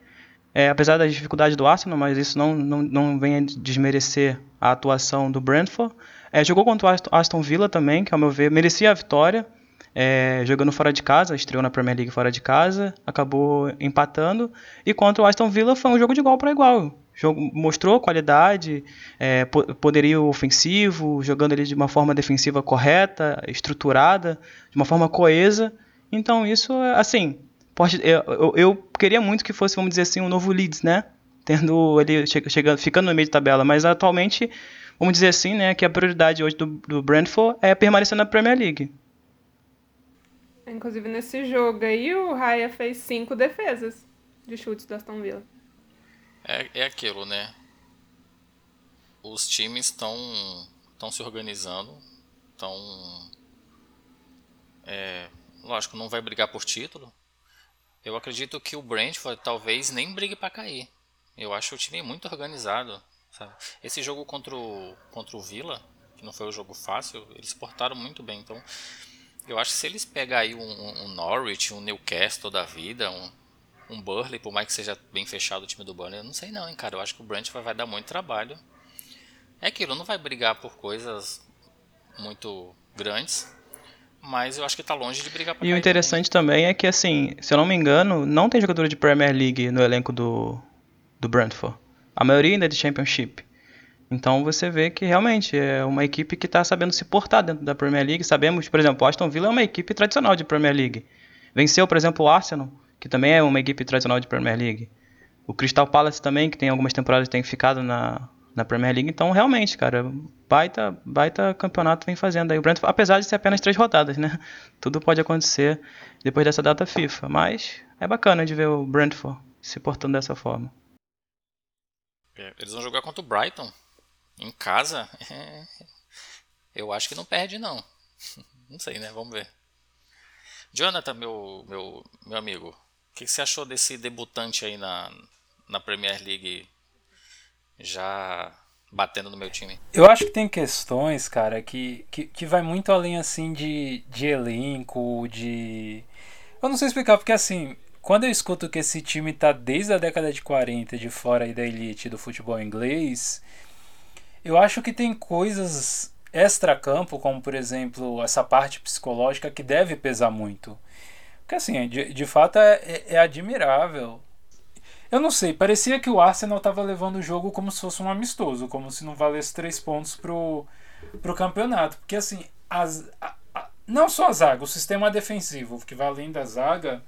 é, apesar das dificuldades do Arsenal, mas isso não, não, não vem a desmerecer a atuação do Brentford. É, jogou contra o Aston Villa também, que ao meu ver merecia a vitória, é, jogando fora de casa, estreou na Premier League fora de casa, acabou empatando. E contra o Aston Villa foi um jogo de igual para igual jogo, mostrou qualidade, é, poderio ofensivo, jogando ele de uma forma defensiva correta, estruturada, de uma forma coesa. Então isso, assim, pode, eu, eu, queria muito que fosse, vamos dizer assim, um novo Leeds, né? Tendo ele chegando, ficando no meio de tabela, mas atualmente, vamos dizer assim, né, que a prioridade hoje do, do Brentford é permanecer na Premier League. Inclusive nesse jogo aí, o Raya fez cinco defesas de chutes do Aston Villa. É, é aquilo, né? Os times estão estão se organizando, estão é, lógico, não vai brigar por título. Eu acredito que o Brentford talvez nem brigue para cair. Eu acho o time muito organizado. Sabe? Esse jogo contra o, contra o Villa, que não foi um jogo fácil, eles portaram muito bem. Então, eu acho que se eles pegarem um, um Norwich, um Newcastle da vida, um, um Burley, por mais que seja bem fechado o time do Burnley, eu não sei não, hein, cara. Eu acho que o Brent vai, vai dar muito trabalho. É aquilo, não vai brigar por coisas muito grandes, mas eu acho que está longe de brigar por E o interessante também. também é que, assim, se eu não me engano, não tem jogador de Premier League no elenco do, do Brentford. A maioria ainda é de Championship. Então você vê que realmente é uma equipe que está sabendo se portar dentro da Premier League. Sabemos, por exemplo, o Aston Villa é uma equipe tradicional de Premier League. Venceu, por exemplo, o Arsenal que também é uma equipe tradicional de Premier League. O Crystal Palace também, que tem algumas temporadas tem ficado na, na Premier League. Então, realmente, cara, baita, baita campeonato vem fazendo aí o Brentford, apesar de ser apenas três rodadas, né? Tudo pode acontecer depois dessa data FIFA, mas é bacana de ver o Brentford se portando dessa forma. É, eles vão jogar contra o Brighton em casa. Eu acho que não perde não. Não sei, né? Vamos ver. Jonathan, meu, meu, meu amigo, que, que você achou desse debutante aí na, na Premier League já batendo no meu time? Eu acho que tem questões, cara, que, que, que vai muito além assim de, de elenco, de. Eu não sei explicar, porque assim, quando eu escuto que esse time tá desde a década de 40 de fora aí da elite do futebol inglês, eu acho que tem coisas extra-campo, como por exemplo essa parte psicológica que deve pesar muito. Porque assim, de, de fato é, é, é admirável eu não sei, parecia que o Arsenal estava levando o jogo como se fosse um amistoso, como se não valesse três pontos pro, pro campeonato. Porque assim, as, a, a, não só a zaga, o sistema defensivo, que vai além da zaga,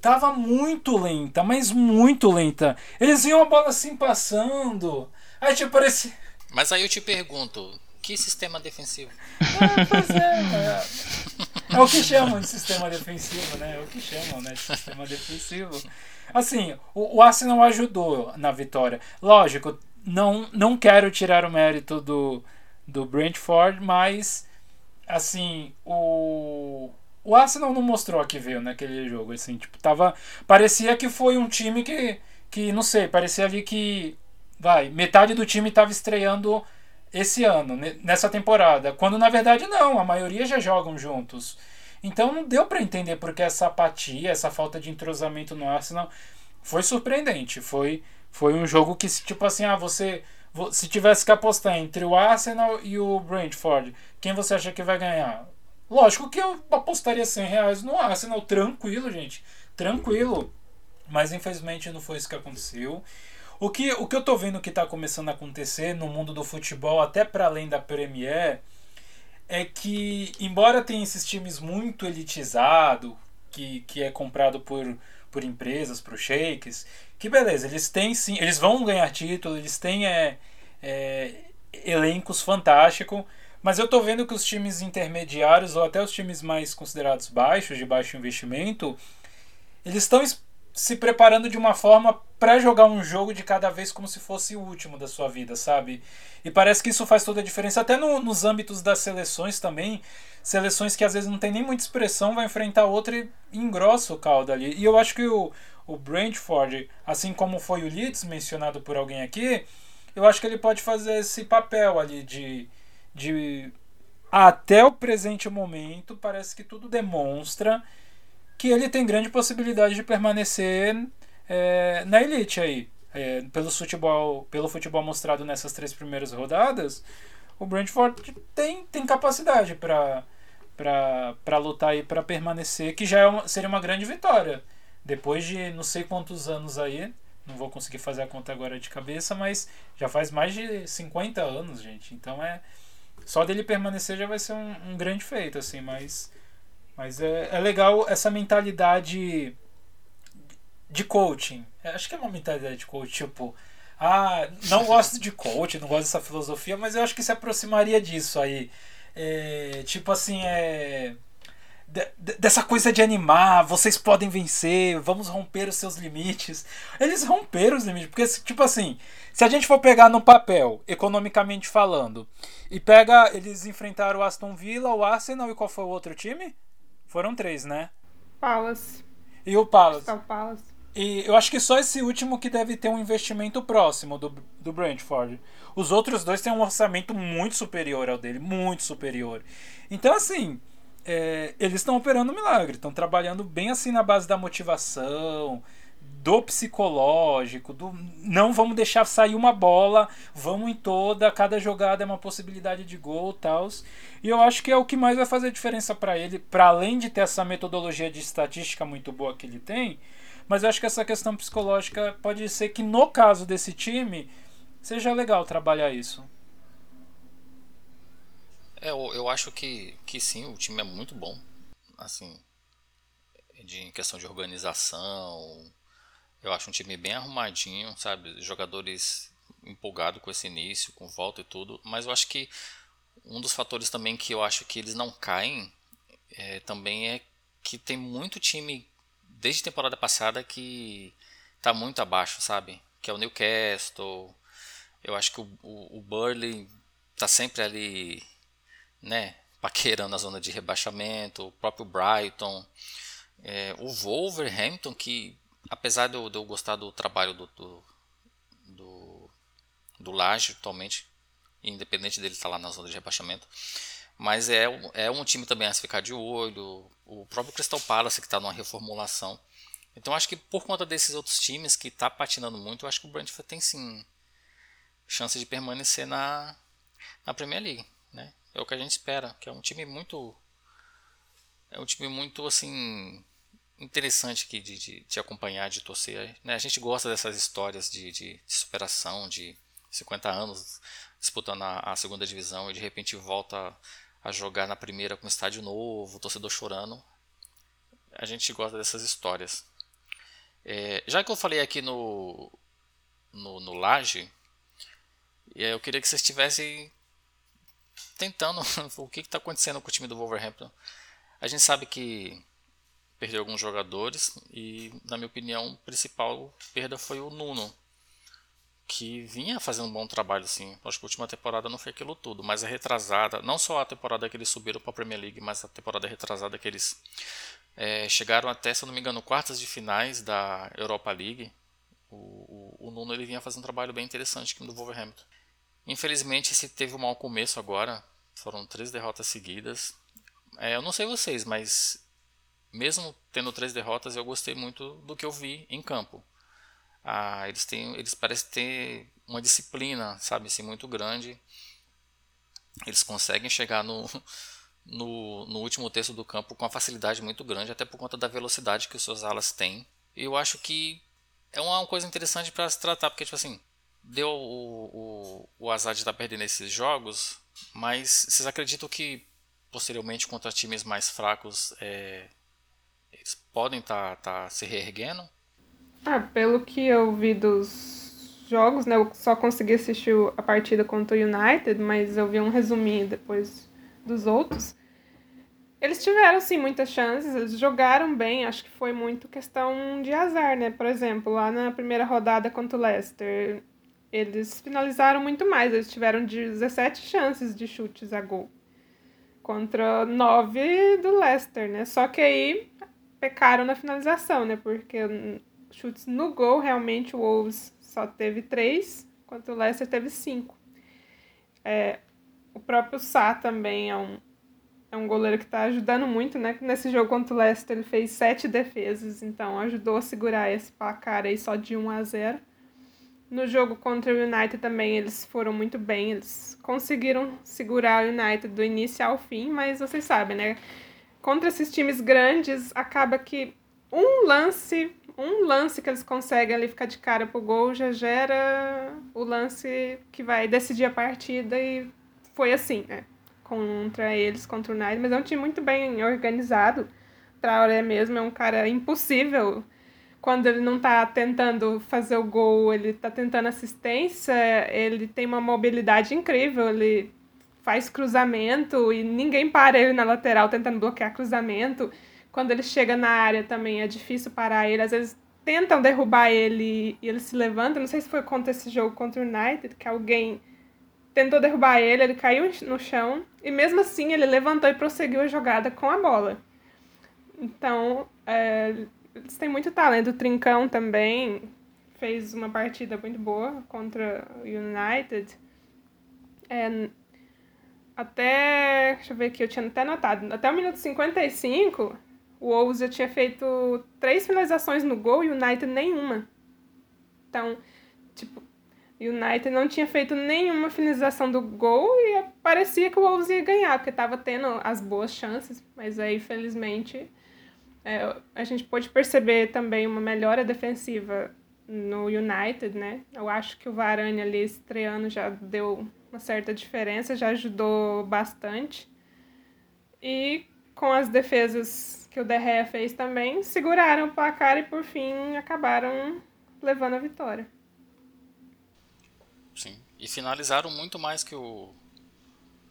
tava muito lenta, mas muito lenta. Eles viam a bola assim passando. Aí tipo, parecia. Mas aí eu te pergunto, que sistema defensivo? Ah, pois é, é. É o que chamam de sistema defensivo, né? É o que chamam, né? De sistema defensivo. Assim, o, o Arsenal ajudou na vitória. Lógico, não, não quero tirar o mérito do, do Brentford, mas assim, o o Arsenal não mostrou a que veio naquele jogo, assim, tipo, tava parecia que foi um time que que não sei, parecia ali que vai, metade do time estava estreando esse ano, nessa temporada, quando na verdade não, a maioria já jogam juntos. Então não deu para entender porque essa apatia, essa falta de entrosamento no Arsenal foi surpreendente. Foi, foi um jogo que, tipo assim, ah, você. Se tivesse que apostar entre o Arsenal e o Brentford, quem você acha que vai ganhar? Lógico que eu apostaria 100 reais no Arsenal, tranquilo, gente. Tranquilo. Mas infelizmente não foi isso que aconteceu. O que, o que eu tô vendo que está começando a acontecer no mundo do futebol, até para além da Premier, é que, embora tenha esses times muito elitizados, que, que é comprado por, por empresas, por shakes, que beleza, eles têm sim, eles vão ganhar título, eles têm é, é, elencos fantásticos, mas eu tô vendo que os times intermediários, ou até os times mais considerados baixos, de baixo investimento, eles estão se preparando de uma forma para jogar um jogo de cada vez como se fosse o último da sua vida, sabe? E parece que isso faz toda a diferença, até no, nos âmbitos das seleções também. Seleções que às vezes não tem nem muita expressão, vai enfrentar outra e engrossa o caldo ali. E eu acho que o, o Brentford, assim como foi o Leeds mencionado por alguém aqui, eu acho que ele pode fazer esse papel ali de. de até o presente momento, parece que tudo demonstra que ele tem grande possibilidade de permanecer é, na elite aí. É, pelo, futebol, pelo futebol mostrado nessas três primeiras rodadas, o Brentford tem, tem capacidade para para lutar aí para permanecer, que já é uma, seria uma grande vitória. Depois de não sei quantos anos aí, não vou conseguir fazer a conta agora de cabeça, mas já faz mais de 50 anos, gente. Então é só dele permanecer já vai ser um, um grande feito assim, mas mas é, é legal essa mentalidade de coaching. É, acho que é uma mentalidade de coaching, tipo, ah, não gosto de coaching, não gosto dessa filosofia, mas eu acho que se aproximaria disso aí. É, tipo assim, é. dessa coisa de animar, vocês podem vencer, vamos romper os seus limites. Eles romperam os limites, porque, tipo assim, se a gente for pegar no papel, economicamente falando, e pega, eles enfrentaram o Aston Villa, o Arsenal e qual foi o outro time? Foram três, né? Palace. E o Palace. O Palace. E eu acho que só esse último que deve ter um investimento próximo do, do Brentford. Os outros dois têm um orçamento muito superior ao dele, muito superior. Então, assim, é, eles estão operando um milagre, estão trabalhando bem assim na base da motivação, do psicológico, do não vamos deixar sair uma bola, vamos em toda, cada jogada é uma possibilidade de gol, tal. E eu acho que é o que mais vai fazer diferença para ele, para além de ter essa metodologia de estatística muito boa que ele tem, mas eu acho que essa questão psicológica pode ser que no caso desse time seja legal trabalhar isso. É, eu, eu acho que, que sim, o time é muito bom. Assim, de, em questão de organização, eu acho um time bem arrumadinho, sabe? Jogadores empolgados com esse início, com volta e tudo. Mas eu acho que um dos fatores também que eu acho que eles não caem é, também é que tem muito time desde a temporada passada que está muito abaixo, sabe? Que é o Newcastle. Eu acho que o, o, o Burley está sempre ali, né? Paqueirando a zona de rebaixamento. O próprio Brighton. É, o Wolverhampton que apesar de eu, de eu gostar do trabalho do, do, do, do Laje atualmente, independente dele estar lá na zona de rebaixamento, mas é, é um time também a se ficar de olho, o próprio Crystal Palace que está numa reformulação. Então acho que por conta desses outros times que está patinando muito, eu acho que o Brentford tem sim chance de permanecer na, na Premier League. Né? É o que a gente espera, que é um time muito. É um time muito assim interessante aqui de, de, de acompanhar, de torcer. Né? A gente gosta dessas histórias de, de, de superação, de 50 anos disputando a, a, segunda divisão e de repente volta a jogar na primeira com estádio novo, torcedor chorando. A gente gosta dessas histórias. É, já que eu falei aqui no, no, no Laje, eu queria que vocês estivessem tentando o que está acontecendo com o time do Wolverhampton. A gente sabe que perdeu alguns jogadores e, na minha opinião, a principal perda foi o Nuno, que vinha fazendo um bom trabalho, sim. Acho que a última temporada não foi aquilo tudo, mas a retrasada, não só a temporada que eles subiram para a Premier League, mas a temporada retrasada que eles é, chegaram até, se não me engano, quartas de finais da Europa League. O, o, o Nuno ele vinha fazendo um trabalho bem interessante aqui no Wolverhampton. Infelizmente, esse teve um mau começo agora. Foram três derrotas seguidas. É, eu não sei vocês, mas mesmo tendo três derrotas, eu gostei muito do que eu vi em campo. Ah, eles têm, eles parecem ter uma disciplina, sabe, assim, muito grande. Eles conseguem chegar no, no, no último terço do campo com uma facilidade muito grande, até por conta da velocidade que os seus alas têm. E eu acho que é uma coisa interessante para se tratar, porque, tipo assim, deu o, o, o azar de estar perdendo esses jogos, mas vocês acreditam que posteriormente contra times mais fracos é, eles podem estar tá, tá se reerguendo? Ah, pelo que eu vi dos jogos, né? Eu só consegui assistir a partida contra o United, mas eu vi um resuminho depois dos outros. Eles tiveram, sim, muitas chances, eles jogaram bem, acho que foi muito questão de azar, né? Por exemplo, lá na primeira rodada contra o Leicester, eles finalizaram muito mais, eles tiveram 17 chances de chutes a gol contra 9 do Leicester, né? Só que aí pecaram na finalização, né? Porque chutes no gol, realmente o Wolves só teve três, enquanto o Leicester teve cinco. É, o próprio Sá também é um, é um goleiro que está ajudando muito, né? Nesse jogo contra o Leicester ele fez sete defesas, então ajudou a segurar esse placar aí só de 1 a 0. No jogo contra o United também eles foram muito bem, eles conseguiram segurar o United do início ao fim, mas vocês sabem, né? Contra esses times grandes, acaba que um lance, um lance que eles conseguem ali ficar de cara pro gol já gera o lance que vai decidir a partida e foi assim, né? Contra eles, contra o United, mas é um time muito bem organizado. Traoré mesmo é um cara impossível quando ele não tá tentando fazer o gol, ele tá tentando assistência, ele tem uma mobilidade incrível, ele faz cruzamento e ninguém para ele na lateral tentando bloquear cruzamento. Quando ele chega na área também é difícil parar ele. Às vezes tentam derrubar ele e ele se levanta. Não sei se foi contra esse jogo contra o United, que alguém tentou derrubar ele, ele caiu no chão e mesmo assim ele levantou e prosseguiu a jogada com a bola. Então, é, eles têm muito talento. O Trincão também fez uma partida muito boa contra o United. É, até. Deixa eu ver aqui, eu tinha até notado. Até o minuto 55, o Wolves já tinha feito três finalizações no gol e o United nenhuma. Então, tipo, o United não tinha feito nenhuma finalização do gol e parecia que o Wolves ia ganhar, porque estava tendo as boas chances, mas aí, felizmente, é, a gente pôde perceber também uma melhora defensiva no United, né? Eu acho que o Varane ali estreando já deu uma certa diferença, já ajudou bastante. E com as defesas que o Derré fez também, seguraram o placar e por fim acabaram levando a vitória. Sim, e finalizaram muito mais que o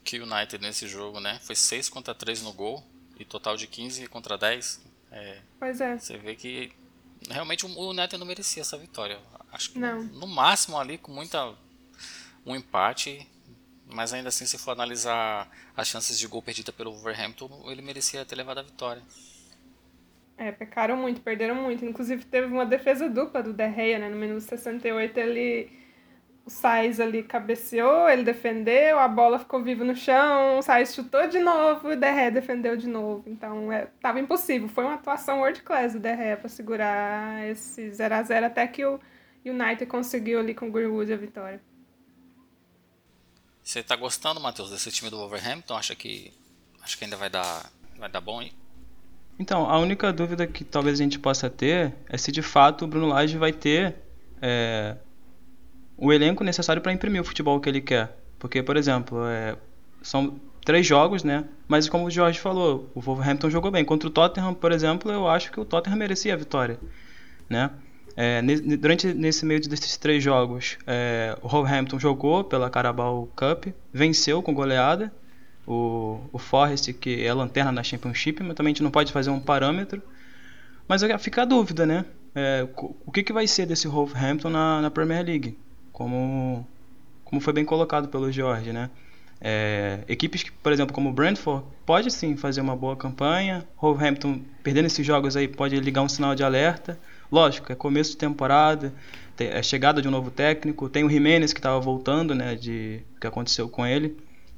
que o United nesse jogo, né? Foi 6 contra 3 no gol e total de 15 contra 10. É, pois é. Você vê que realmente o United não merecia essa vitória. Acho que não. no máximo ali com muita um empate mas ainda assim, se for analisar as chances de gol perdida pelo Wolverhampton, ele merecia ter levado a vitória. É, pecaram muito, perderam muito. Inclusive teve uma defesa dupla do Derreia, né? No minuto 68 ele o Sainz ali cabeceou, ele defendeu, a bola ficou viva no chão, o Sainz chutou de novo o Derré defendeu de novo. Então, é, tava impossível. Foi uma atuação world class do Derré para segurar esse 0 a 0 até que o United conseguiu ali com o Greenwood a vitória. Você tá gostando, Matheus, desse time do Wolverhampton? Acha que acho que ainda vai dar vai dar bom aí? Então, a única dúvida que talvez a gente possa ter é se de fato o Bruno Lage vai ter é, o elenco necessário para imprimir o futebol que ele quer. Porque, por exemplo, é, são três jogos, né? Mas como o Jorge falou, o Wolverhampton jogou bem. Contra o Tottenham, por exemplo, eu acho que o Tottenham merecia a vitória, né? É, durante nesse meio desses três jogos, é, o Wolverhampton jogou pela Carabao Cup, venceu com goleada. O, o que é a lanterna na Championship, mas também a gente não pode fazer um parâmetro. Mas fica a dúvida, né? É, o que, que vai ser desse Wolverhampton na, na Premier League? como, como foi bem colocado pelo George, né? É, equipes que, por exemplo, como o Brentford, pode sim fazer uma boa campanha. Wolverhampton, perdendo esses jogos aí, pode ligar um sinal de alerta. Lógico, é começo de temporada, é chegada de um novo técnico. Tem o Jimenez que estava voltando, né, de que aconteceu com ele.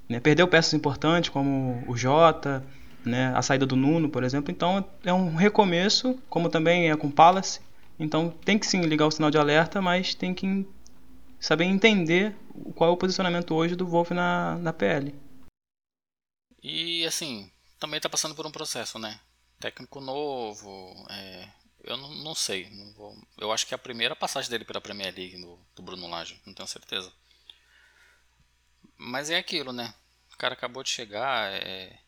Né, perdeu peças importantes como o Jota, né, a saída do Nuno, por exemplo. Então é um recomeço, como também é com o Palace. Então tem que sim ligar o sinal de alerta, mas tem que saber entender qual é o posicionamento hoje do Wolf na, na PL. E assim, também está passando por um processo, né? Técnico novo, é, eu não, não sei. Não vou, eu acho que é a primeira passagem dele pela Premier League do, do Bruno Lage, não tenho certeza. Mas é aquilo, né? O cara acabou de chegar, é,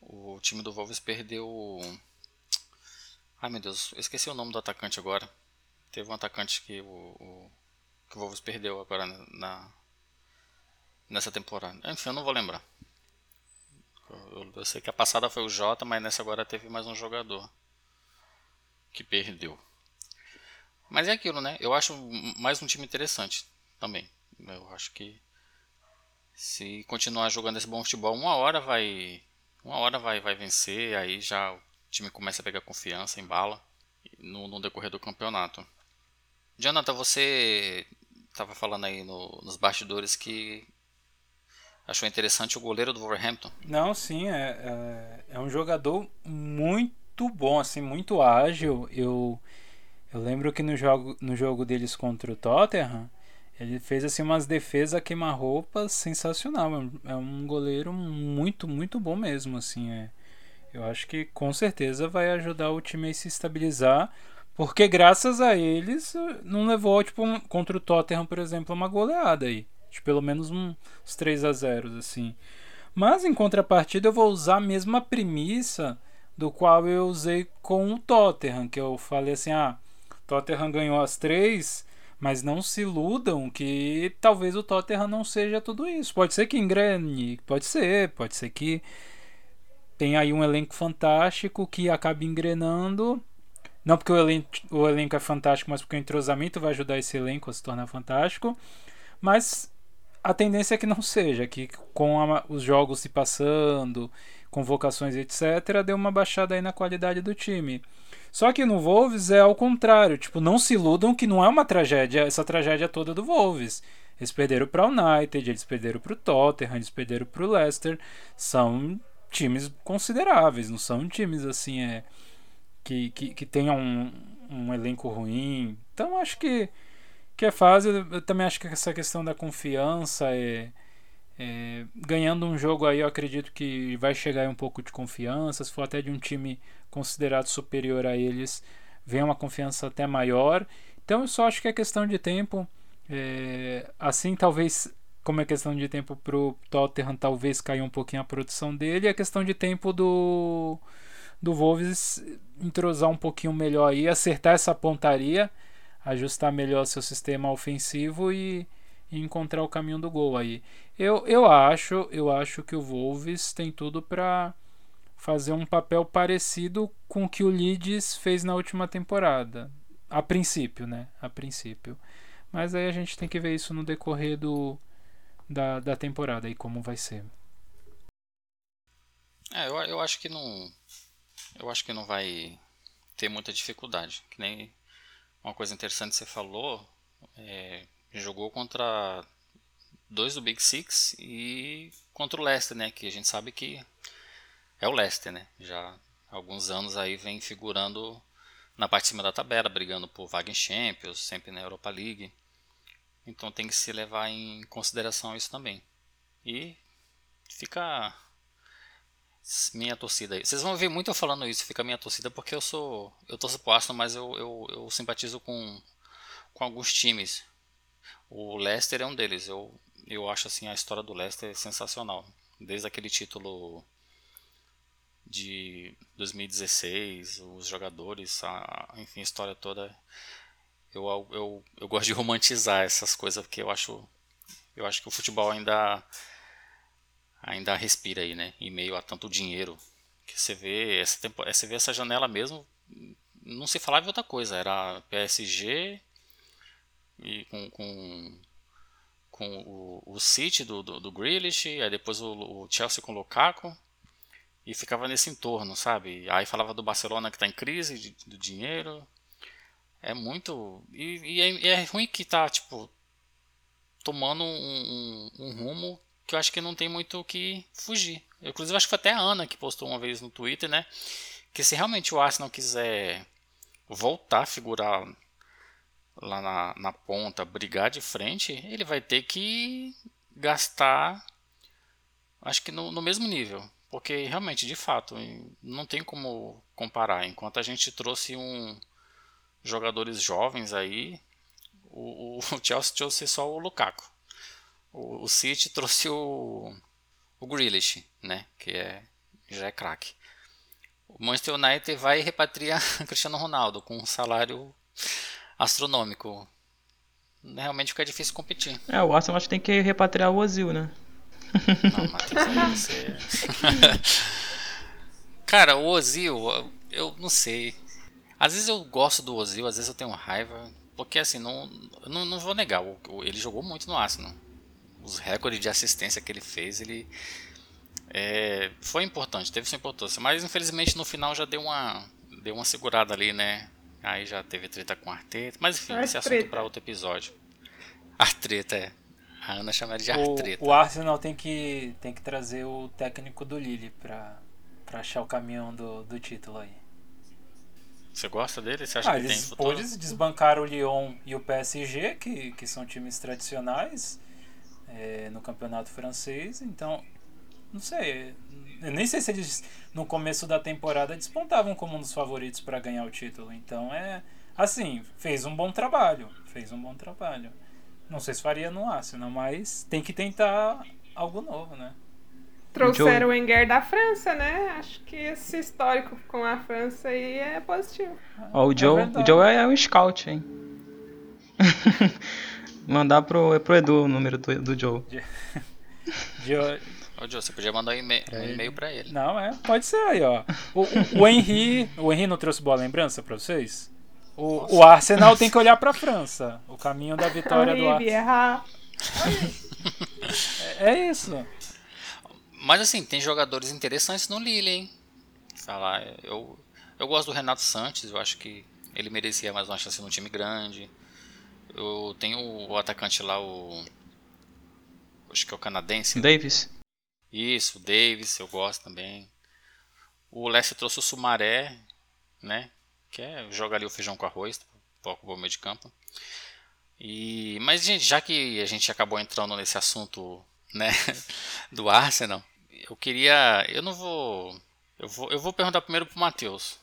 o time do Wolves perdeu. Ai meu Deus, eu esqueci o nome do atacante agora. Teve um atacante que o, o que o Wolves perdeu agora na, nessa temporada. Enfim, eu não vou lembrar. Eu, eu, sei que a passada foi o Jota, mas nessa agora teve mais um jogador que perdeu. Mas é aquilo, né? Eu acho mais um time interessante também. Eu acho que se continuar jogando esse bom futebol, uma hora vai, uma hora vai, vai vencer. Aí já o time começa a pegar confiança, embala no, no decorrer do campeonato. Jonathan, você estava falando aí no, nos bastidores que achou interessante o goleiro do Wolverhampton. Não, sim, é, é, é, um jogador muito bom, assim, muito ágil. Eu, eu lembro que no jogo, no jogo deles contra o Tottenham, ele fez assim umas defesas queima-roupa sensacional. É um goleiro muito, muito bom mesmo, assim, é. Eu acho que com certeza vai ajudar o time a se estabilizar porque graças a eles não levou, tipo, um, contra o Tottenham, por exemplo, uma goleada aí. De pelo menos uns 3 a 0 assim. Mas em contrapartida eu vou usar a mesma premissa do qual eu usei com o Tottenham, que eu falei assim, ah, Tottenham ganhou as três, mas não se iludam que talvez o Tottenham não seja tudo isso. Pode ser que engrene, pode ser, pode ser que tenha aí um elenco fantástico que acabe engrenando não porque o elenco, o elenco é fantástico, mas porque o entrosamento vai ajudar esse elenco a se tornar fantástico. Mas a tendência é que não seja, que com a, os jogos se passando, convocações etc., deu uma baixada aí na qualidade do time. Só que no Wolves é ao contrário, tipo, não se iludam que não é uma tragédia, essa tragédia toda do Wolves. Eles perderam para o United, eles perderam para o Tottenham, eles perderam para o Leicester. São times consideráveis, não são times assim, é, que, que, que tenha um, um elenco ruim. Então acho que, que é fase. Eu também acho que essa questão da confiança é, é, ganhando um jogo aí eu acredito que vai chegar um pouco de confiança. Se for até de um time considerado superior a eles, vem uma confiança até maior. Então eu só acho que é questão de tempo. É, assim talvez como é questão de tempo pro Tottenham talvez caia um pouquinho a produção dele, é questão de tempo do do Wolves entrosar um pouquinho melhor aí, acertar essa pontaria, ajustar melhor seu sistema ofensivo e, e encontrar o caminho do gol aí. Eu, eu acho, eu acho que o Wolves tem tudo para fazer um papel parecido com o que o Leeds fez na última temporada. A princípio, né? A princípio. Mas aí a gente tem que ver isso no decorrer do, da, da temporada e como vai ser. É, eu, eu acho que não eu acho que não vai ter muita dificuldade. Que nem uma coisa interessante que você falou, é, jogou contra dois do Big Six e contra o Leicester, né? Que a gente sabe que é o Leicester, né? Já há alguns anos aí vem figurando na parte de cima da tabela, brigando por vaga em Champions, sempre na Europa League. Então tem que se levar em consideração isso também. E fica minha torcida aí. Vocês vão ver muito eu falando isso, fica minha torcida, porque eu sou. Eu torço pro Arsenal, mas eu, eu, eu simpatizo com, com alguns times. O Leicester é um deles. Eu, eu acho assim a história do Leicester sensacional. Desde aquele título de 2016, os jogadores, a, enfim, a história toda. Eu, eu, eu gosto de romantizar essas coisas porque eu acho eu acho que o futebol ainda ainda respira aí, né? Em meio a tanto dinheiro que você vê essa tempo, você vê essa janela mesmo, não se falava em outra coisa, era PSG e com, com, com o, o City do, do, do Grealish, aí depois o, o, Chelsea com o Lukaku e ficava nesse entorno, sabe? Aí falava do Barcelona que está em crise de, do dinheiro, é muito e, e é, é, ruim que tá tipo tomando um, um, um rumo que eu acho que não tem muito o que fugir. Eu, inclusive, acho que foi até a Ana que postou uma vez no Twitter, né? Que se realmente o Arsenal quiser voltar a figurar lá na, na ponta, brigar de frente, ele vai ter que gastar, acho que no, no mesmo nível. Porque realmente, de fato, não tem como comparar. Enquanto a gente trouxe um jogadores jovens aí, o, o Chelsea trouxe só o Lukaku o, o City trouxe o, o Grealish, né? Que é, já é craque. O Manchester United vai repatriar Cristiano Ronaldo com um salário astronômico. Realmente fica difícil competir. É, o Arsenal acho que tem que repatriar o Ozil, né? Não, Matheus, você... Cara, o Ozil, eu não sei. Às vezes eu gosto do Ozil, às vezes eu tenho raiva. Porque assim, não, não, não vou negar, ele jogou muito no Arsenal os recordes de assistência que ele fez, ele é, foi importante, teve sua importância, mas infelizmente no final já deu uma, deu uma segurada ali, né? Aí já teve treta com Arteta, mas enfim, esse assunto para outro episódio. Artreta, é. A Ana chama de Artreta. O, o, Arsenal tem que, tem que trazer o técnico do Lille para achar o caminhão do, do título aí. Você gosta dele? Você acha ah, que eles, tem futuro? Eles desbancaram o Lyon e o PSG, que, que são times tradicionais é, no campeonato francês. Então, não sei. Eu nem sei se eles no começo da temporada despontavam como um dos favoritos para ganhar o título. Então é assim, fez um bom trabalho, fez um bom trabalho. Não sei se faria no Arsenal, mas tem que tentar algo novo, né? Trouxeram o Wenger da França, né? Acho que esse histórico com a França aí é positivo. Ó, o, Joe, é o Joe é um scout, hein? Mandar pro, pro Edu o número do, do Joe. Joe. Ô, Joe, você podia mandar um e-mail, um e-mail pra ele. Não, é, pode ser aí, ó. O, o, o Henry, o Henry não trouxe boa lembrança pra vocês? O, o Arsenal tem que olhar pra França. O caminho da vitória do Arsenal. É, é isso. Mas assim, tem jogadores interessantes no Lille, hein? Falar, eu, eu gosto do Renato Santos, eu acho que ele merecia mais uma chance no time grande. Eu tenho o atacante lá, o. Acho que é o canadense. Davis. Isso, o Davis, eu gosto também. O Leste trouxe o Sumaré, né? Que é jogar ali o feijão com arroz, pouco o meio de campo. E, mas, gente, já que a gente acabou entrando nesse assunto, né, do Arsenal, eu queria. Eu não vou. Eu vou, eu vou perguntar primeiro pro Matheus.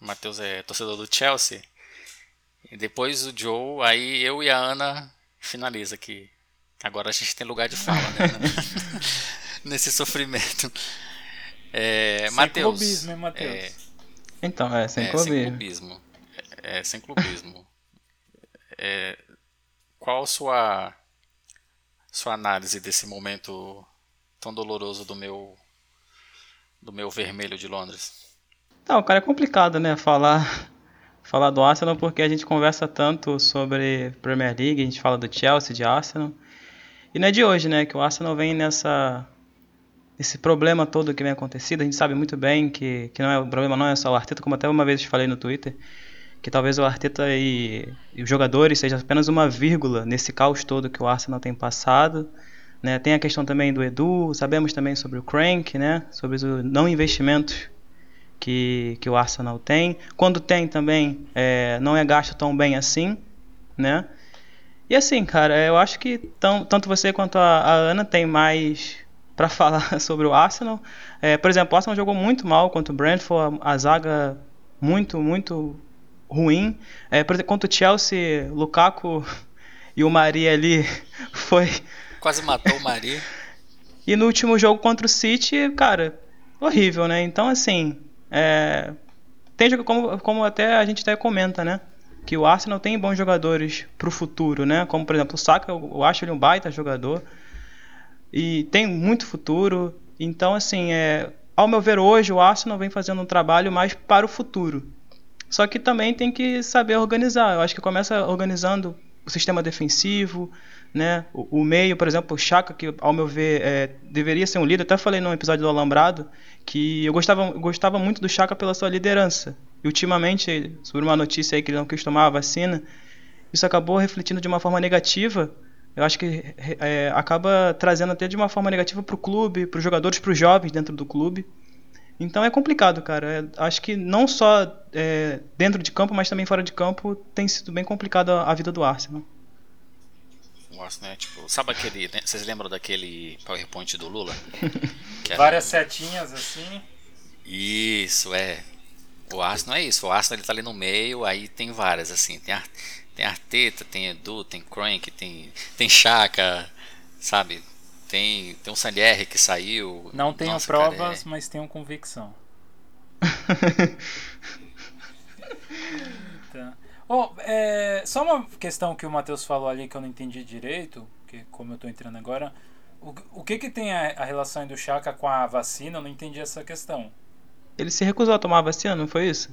O Matheus é torcedor do Chelsea. E depois o Joe, aí eu e a Ana finaliza que agora a gente tem lugar de fala, né? Nesse sofrimento. É, sem Mateus, clubismo, hein, Matheus? É, então, é, sem, é, clubismo. sem clubismo. É, sem clubismo. é, qual sua sua análise desse momento tão doloroso do meu do meu vermelho de Londres? Não, cara, é complicado, né, falar falar do Arsenal porque a gente conversa tanto sobre Premier League, a gente fala do Chelsea, de Arsenal. E não é de hoje, né, que o Arsenal vem nessa esse problema todo que vem acontecido, a gente sabe muito bem que, que não é, o problema não é só o Arteta, como até uma vez falei no Twitter, que talvez o Arteta e, e os jogadores sejam apenas uma vírgula nesse caos todo que o Arsenal tem passado. Né? Tem a questão também do Edu, sabemos também sobre o Crank, né? sobre os não investimentos que, que o Arsenal tem. Quando tem também, é, não é gasto tão bem assim. Né? E assim, cara, eu acho que tão, tanto você quanto a, a Ana tem mais para falar sobre o Arsenal. É, por exemplo, o Arsenal jogou muito mal contra o Brentford, a, a zaga muito, muito ruim. É, por exemplo, contra o Chelsea, Lukaku e o Maria ali foi. Quase matou o Maria. e no último jogo contra o City, cara, horrível, né? Então, assim, é, tem jogo como, como até a gente até comenta, né? Que o Arsenal tem bons jogadores pro futuro, né? Como, por exemplo, o Saka, eu acho ele um baita jogador e tem muito futuro. Então, assim, é, ao meu ver, hoje o Arsenal vem fazendo um trabalho mais para o futuro. Só que também tem que saber organizar. Eu acho que começa organizando o sistema defensivo, né? O, o meio, por exemplo, o Chaka, que ao meu ver é, deveria ser um líder. Até falei no episódio do Alambrado que eu gostava, gostava muito do Chaka pela sua liderança. E ultimamente, sobre uma notícia aí que ele não quis tomar a vacina, isso acabou refletindo de uma forma negativa eu acho que é, acaba trazendo até de uma forma negativa para o clube, para os jogadores, para os jovens dentro do clube. Então é complicado, cara. É, acho que não só é, dentro de campo, mas também fora de campo tem sido bem complicado a, a vida do Arsenal. O Arsenal é tipo. Sabe aquele. Né, vocês lembram daquele PowerPoint do Lula? Várias setinhas assim. Isso, é. O Arsenal é isso. O Arsenal ele tá ali no meio, aí tem várias, assim. Tem a tem Arteta, tem Edu, tem Crank, tem, tem Chaka, sabe? Tem, tem um Salieri que saiu. Não tenho Nossa, provas, cara, é... mas tenho convicção. tá. oh, é, só uma questão que o Matheus falou ali que eu não entendi direito, que como eu estou entrando agora. O, o que, que tem a, a relação do Chaka com a vacina? Eu não entendi essa questão. Ele se recusou a tomar a vacina, não foi isso?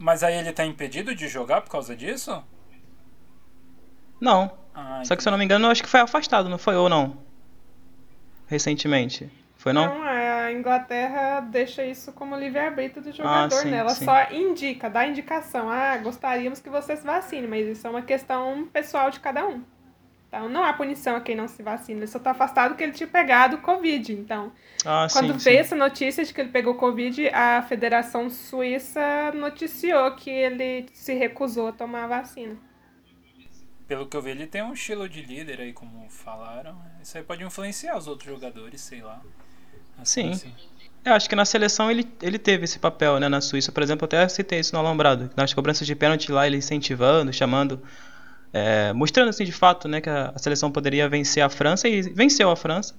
Mas aí ele tá impedido de jogar por causa disso? Não. Ah, Só que se eu não me engano, eu acho que foi afastado, não foi? Ou não? Recentemente. Foi não? Não, é, a Inglaterra deixa isso como livre-arbítrio do ah, jogador, ah, sim, né? Ela sim. só indica, dá indicação. Ah, gostaríamos que você se vacine, mas isso é uma questão pessoal de cada um. Então, não há punição a quem não se vacina. Ele só está afastado porque ele tinha pegado Covid. Então, ah, quando sim, veio sim. essa notícia de que ele pegou Covid, a Federação Suíça noticiou que ele se recusou a tomar a vacina. Pelo que eu vi, ele tem um estilo de líder aí, como falaram. Isso aí pode influenciar os outros jogadores, sei lá. Assim, sim. Assim. Eu acho que na seleção ele, ele teve esse papel, né? Na Suíça, por exemplo, até citei isso no Alambrado. Nas cobranças de pênalti lá, ele incentivando, chamando é, mostrando assim de fato né, que a, seleção poderia vencer a França e venceu a França.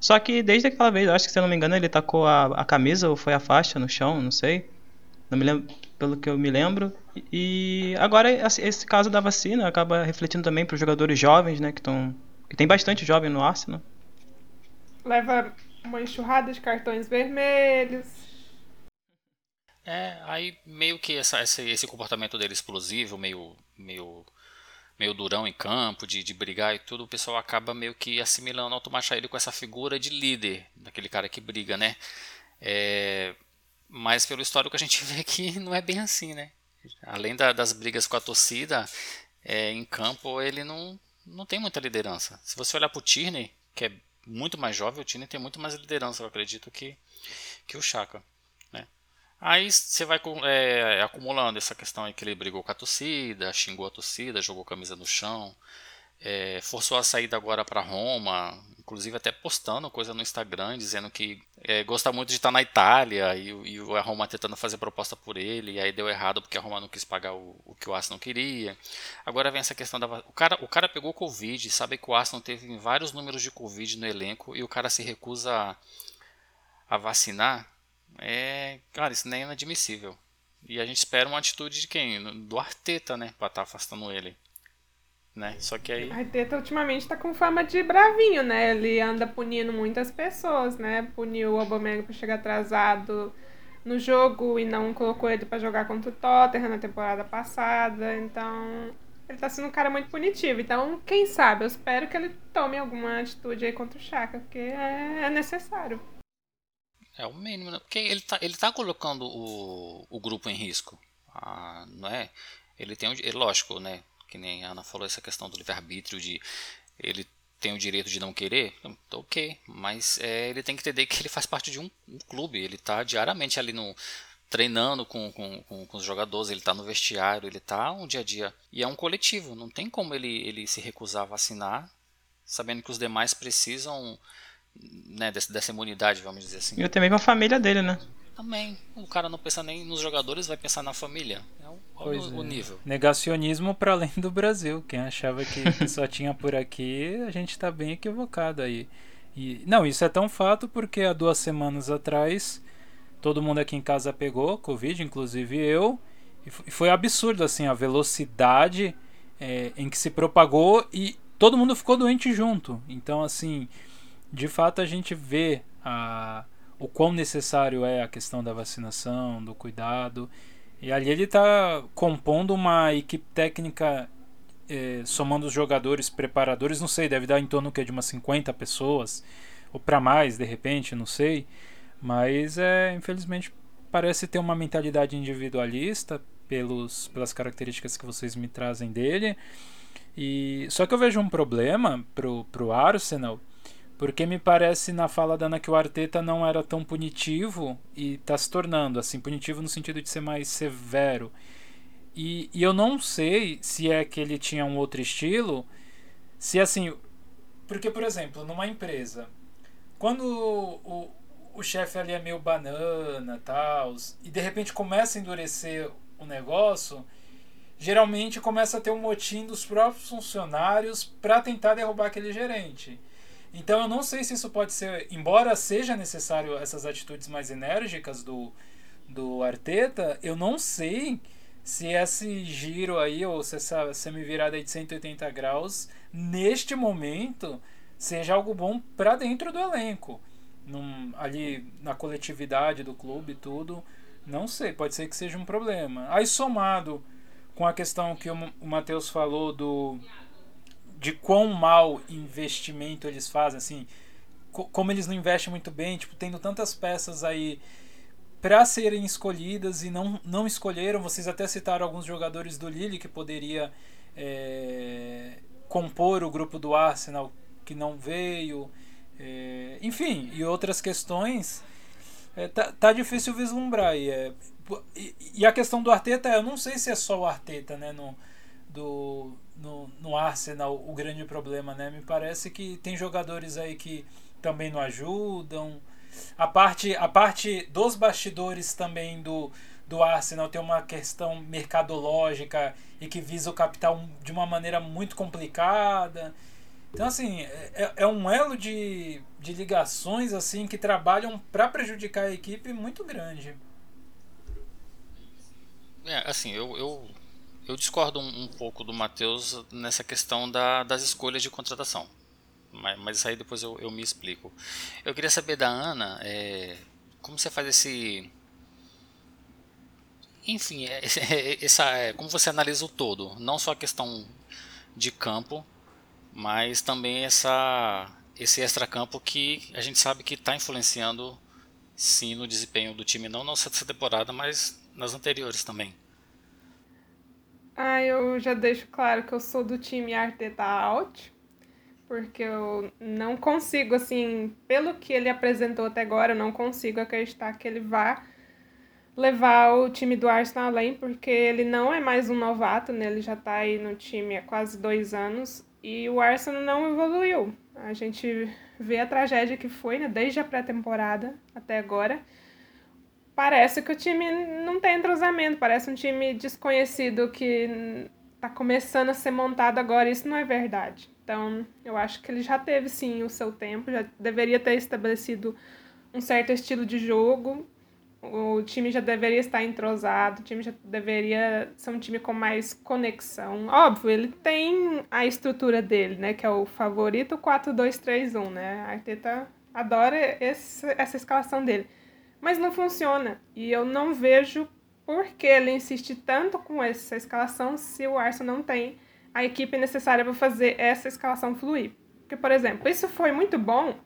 Só que desde aquela vez, acho que se eu não me engano, ele tacou a, a camisa ou foi a faixa no chão, não sei. Não me lembro, pelo que eu me lembro. E agora esse caso da vacina acaba refletindo também para os jogadores jovens, né, que estão que tem bastante jovem no Arsenal. Leva uma enxurrada de cartões vermelhos. É, aí meio que essa, esse, esse comportamento dele explosivo, meio, meio meio durão em campo, de, de brigar e tudo, o pessoal acaba meio que assimilando automaticamente ele com essa figura de líder, daquele cara que briga, né? É, mas pelo histórico a gente vê que não é bem assim, né? Além da, das brigas com a torcida, é, em campo ele não, não tem muita liderança. Se você olhar para o Tierney, que é muito mais jovem, o Tierney tem muito mais liderança, eu acredito, que, que o Chaka. Aí você vai é, acumulando essa questão aí que ele brigou com a torcida, xingou a torcida, jogou camisa no chão, é, forçou a saída agora para Roma, inclusive até postando coisa no Instagram dizendo que é, gosta muito de estar na Itália e, e a Roma tentando fazer proposta por ele, e aí deu errado porque a Roma não quis pagar o, o que o Arsenal queria. Agora vem essa questão da. O cara, o cara pegou Covid, sabe que o Arsenal teve vários números de Covid no elenco e o cara se recusa a, a vacinar. É, cara, isso nem é inadmissível. E a gente espera uma atitude de quem? Do Arteta, né? Pra estar tá afastando ele. Né? Só que aí. Arteta ultimamente tá com fama de bravinho, né? Ele anda punindo muitas pessoas, né? Puniu o Aubameyang por chegar atrasado no jogo e não colocou ele para jogar contra o Tottenham na temporada passada. Então, ele tá sendo um cara muito punitivo. Então, quem sabe, eu espero que ele tome alguma atitude aí contra o Chaka, porque é, é necessário. É o mínimo, né? Porque ele tá, ele tá colocando o, o grupo em risco. Ah, não é? Ele tem, ele, lógico, né? Que nem a Ana falou, essa questão do livre-arbítrio, de ele tem o direito de não querer, então, ok, mas é, ele tem que entender que ele faz parte de um, um clube, ele está diariamente ali no, treinando com, com, com, com, os jogadores, ele está no vestiário, ele está um dia a dia. E é um coletivo, não tem como ele, ele se recusar a vacinar, sabendo que os demais precisam né, dessa, dessa imunidade, vamos dizer assim. E também com a família dele, né? Também. O cara não pensa nem nos jogadores, vai pensar na família. É o, o, o é. nível. Negacionismo para além do Brasil. Quem achava que, que só tinha por aqui, a gente está bem equivocado aí. E, não, isso é tão fato porque há duas semanas atrás todo mundo aqui em casa pegou Covid, inclusive eu. E foi absurdo assim a velocidade é, em que se propagou e todo mundo ficou doente junto. Então, assim, de fato a gente vê a o quão necessário é a questão da vacinação, do cuidado. E ali ele está compondo uma equipe técnica, eh, somando os jogadores, preparadores, não sei, deve dar em torno que, de umas 50 pessoas, ou para mais, de repente, não sei. Mas, é, infelizmente, parece ter uma mentalidade individualista pelos, pelas características que vocês me trazem dele. E Só que eu vejo um problema pro, pro Arsenal porque me parece na fala da Ana que o Arteta não era tão punitivo e está se tornando assim, punitivo no sentido de ser mais severo. E, e eu não sei se é que ele tinha um outro estilo, se assim. Porque, por exemplo, numa empresa, quando o, o, o chefe ali é meio banana tal, e de repente começa a endurecer o negócio, geralmente começa a ter um motim dos próprios funcionários para tentar derrubar aquele gerente. Então eu não sei se isso pode ser, embora seja necessário essas atitudes mais enérgicas do, do Arteta, eu não sei se esse giro aí, ou se essa semi-virada de 180 graus, neste momento, seja algo bom para dentro do elenco. Num, ali na coletividade do clube tudo, não sei, pode ser que seja um problema. Aí somado com a questão que o, o Matheus falou do de quão mal investimento eles fazem, assim, co como eles não investem muito bem, tipo, tendo tantas peças aí para serem escolhidas e não, não escolheram. Vocês até citaram alguns jogadores do Lille que poderia é, compor o grupo do Arsenal que não veio. É, enfim, e outras questões. É, tá, tá difícil vislumbrar. E, é, e, e, a questão do Arteta, eu não sei se é só o Arteta, né? No, do, no, no Arsenal o grande problema, né? Me parece que tem jogadores aí que também não ajudam. A parte, a parte dos bastidores também do, do Arsenal tem uma questão mercadológica e que visa o capital de uma maneira muito complicada. Então, assim, é, é um elo de, de ligações assim que trabalham para prejudicar a equipe muito grande. É, assim, eu, eu eu discordo um, um pouco do Matheus nessa questão da, das escolhas de contratação. Mas, mas isso aí depois eu, eu me explico. Eu queria saber da Ana é, como você faz esse. Enfim, é, essa, é, como você analisa o todo, não só a questão de campo, mas também essa, esse extra-campo que a gente sabe que está influenciando sim no desempenho do time, não nessa temporada, mas nas anteriores também. Ah, eu já deixo claro que eu sou do time Arteta Out, porque eu não consigo, assim, pelo que ele apresentou até agora, eu não consigo acreditar que ele vá levar o time do Arsenal além, porque ele não é mais um novato, né? Ele já está aí no time há quase dois anos e o Arsenal não evoluiu. A gente vê a tragédia que foi, né? Desde a pré-temporada até agora parece que o time não tem entrosamento, parece um time desconhecido que está começando a ser montado agora, isso não é verdade. Então, eu acho que ele já teve sim o seu tempo, já deveria ter estabelecido um certo estilo de jogo. O time já deveria estar entrosado, o time já deveria ser um time com mais conexão. Óbvio, ele tem a estrutura dele, né, que é o favorito 4-2-3-1, né? A Arteta adora esse, essa escalação dele mas não funciona. E eu não vejo por que ele insiste tanto com essa escalação se o Arsenal não tem a equipe necessária para fazer essa escalação fluir. Porque, por exemplo, isso foi muito bom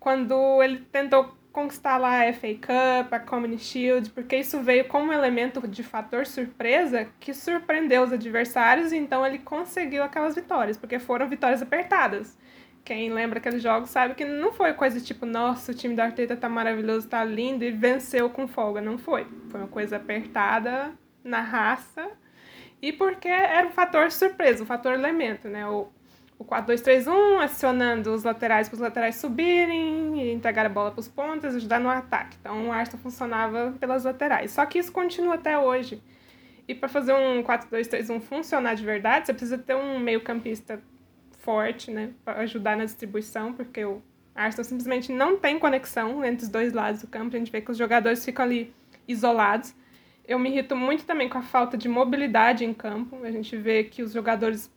quando ele tentou conquistar lá a FA Cup, a Community Shield, porque isso veio como um elemento de fator surpresa que surpreendeu os adversários, e então ele conseguiu aquelas vitórias, porque foram vitórias apertadas. Quem lembra aqueles jogos sabe que não foi coisa tipo, nossa, o time da Arteta tá maravilhoso, tá lindo e venceu com folga. Não foi. Foi uma coisa apertada na raça e porque era um fator surpresa, um fator elemento, né? O, o 4-2-3-1, acionando os laterais para os laterais subirem e entregar a bola para os pontas, ajudar no ataque. Então o Arsenal funcionava pelas laterais. Só que isso continua até hoje. E para fazer um 4-2-3-1 funcionar de verdade, você precisa ter um meio-campista forte, né, para ajudar na distribuição, porque o Arsenal simplesmente não tem conexão entre os dois lados do campo. A gente vê que os jogadores ficam ali isolados. Eu me irrito muito também com a falta de mobilidade em campo. A gente vê que os jogadores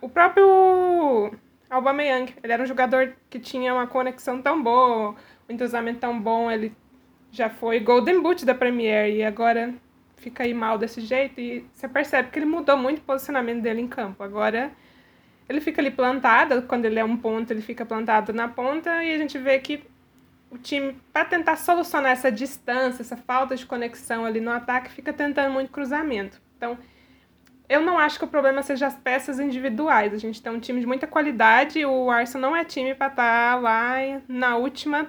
o próprio Aubameyang, ele era um jogador que tinha uma conexão tão boa, um entrosamento tão bom, ele já foi Golden Boot da Premier e agora fica aí mal desse jeito e você percebe que ele mudou muito o posicionamento dele em campo. Agora ele fica ali plantado, quando ele é um ponto, ele fica plantado na ponta e a gente vê que o time, para tentar solucionar essa distância, essa falta de conexão ali no ataque, fica tentando muito cruzamento. Então, eu não acho que o problema seja as peças individuais. A gente tem um time de muita qualidade. O Arsenal não é time para estar tá lá na última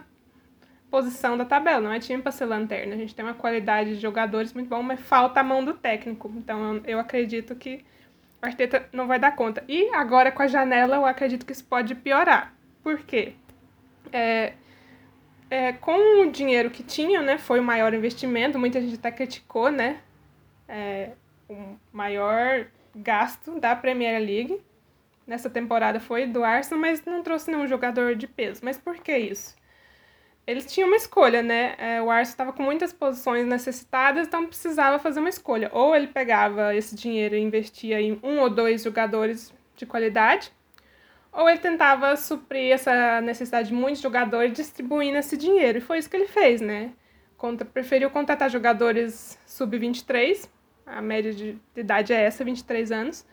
posição da tabela. Não é time para ser lanterna. A gente tem uma qualidade de jogadores muito bom, mas falta a mão do técnico. Então eu acredito que o Arteta não vai dar conta. E agora com a janela, eu acredito que isso pode piorar. Por quê? É, é, com o dinheiro que tinha, né, foi o maior investimento. Muita gente até criticou, né? É, o maior gasto da Premier League nessa temporada foi do Arsenal, mas não trouxe nenhum jogador de peso. Mas por que isso? Eles tinham uma escolha, né? É, o Arsenal estava com muitas posições necessitadas, então precisava fazer uma escolha. Ou ele pegava esse dinheiro e investia em um ou dois jogadores de qualidade, ou ele tentava suprir essa necessidade de muitos jogadores distribuindo esse dinheiro. E foi isso que ele fez, né? Conta, preferiu contratar jogadores sub-23 a média de, idade é essa, 23 anos,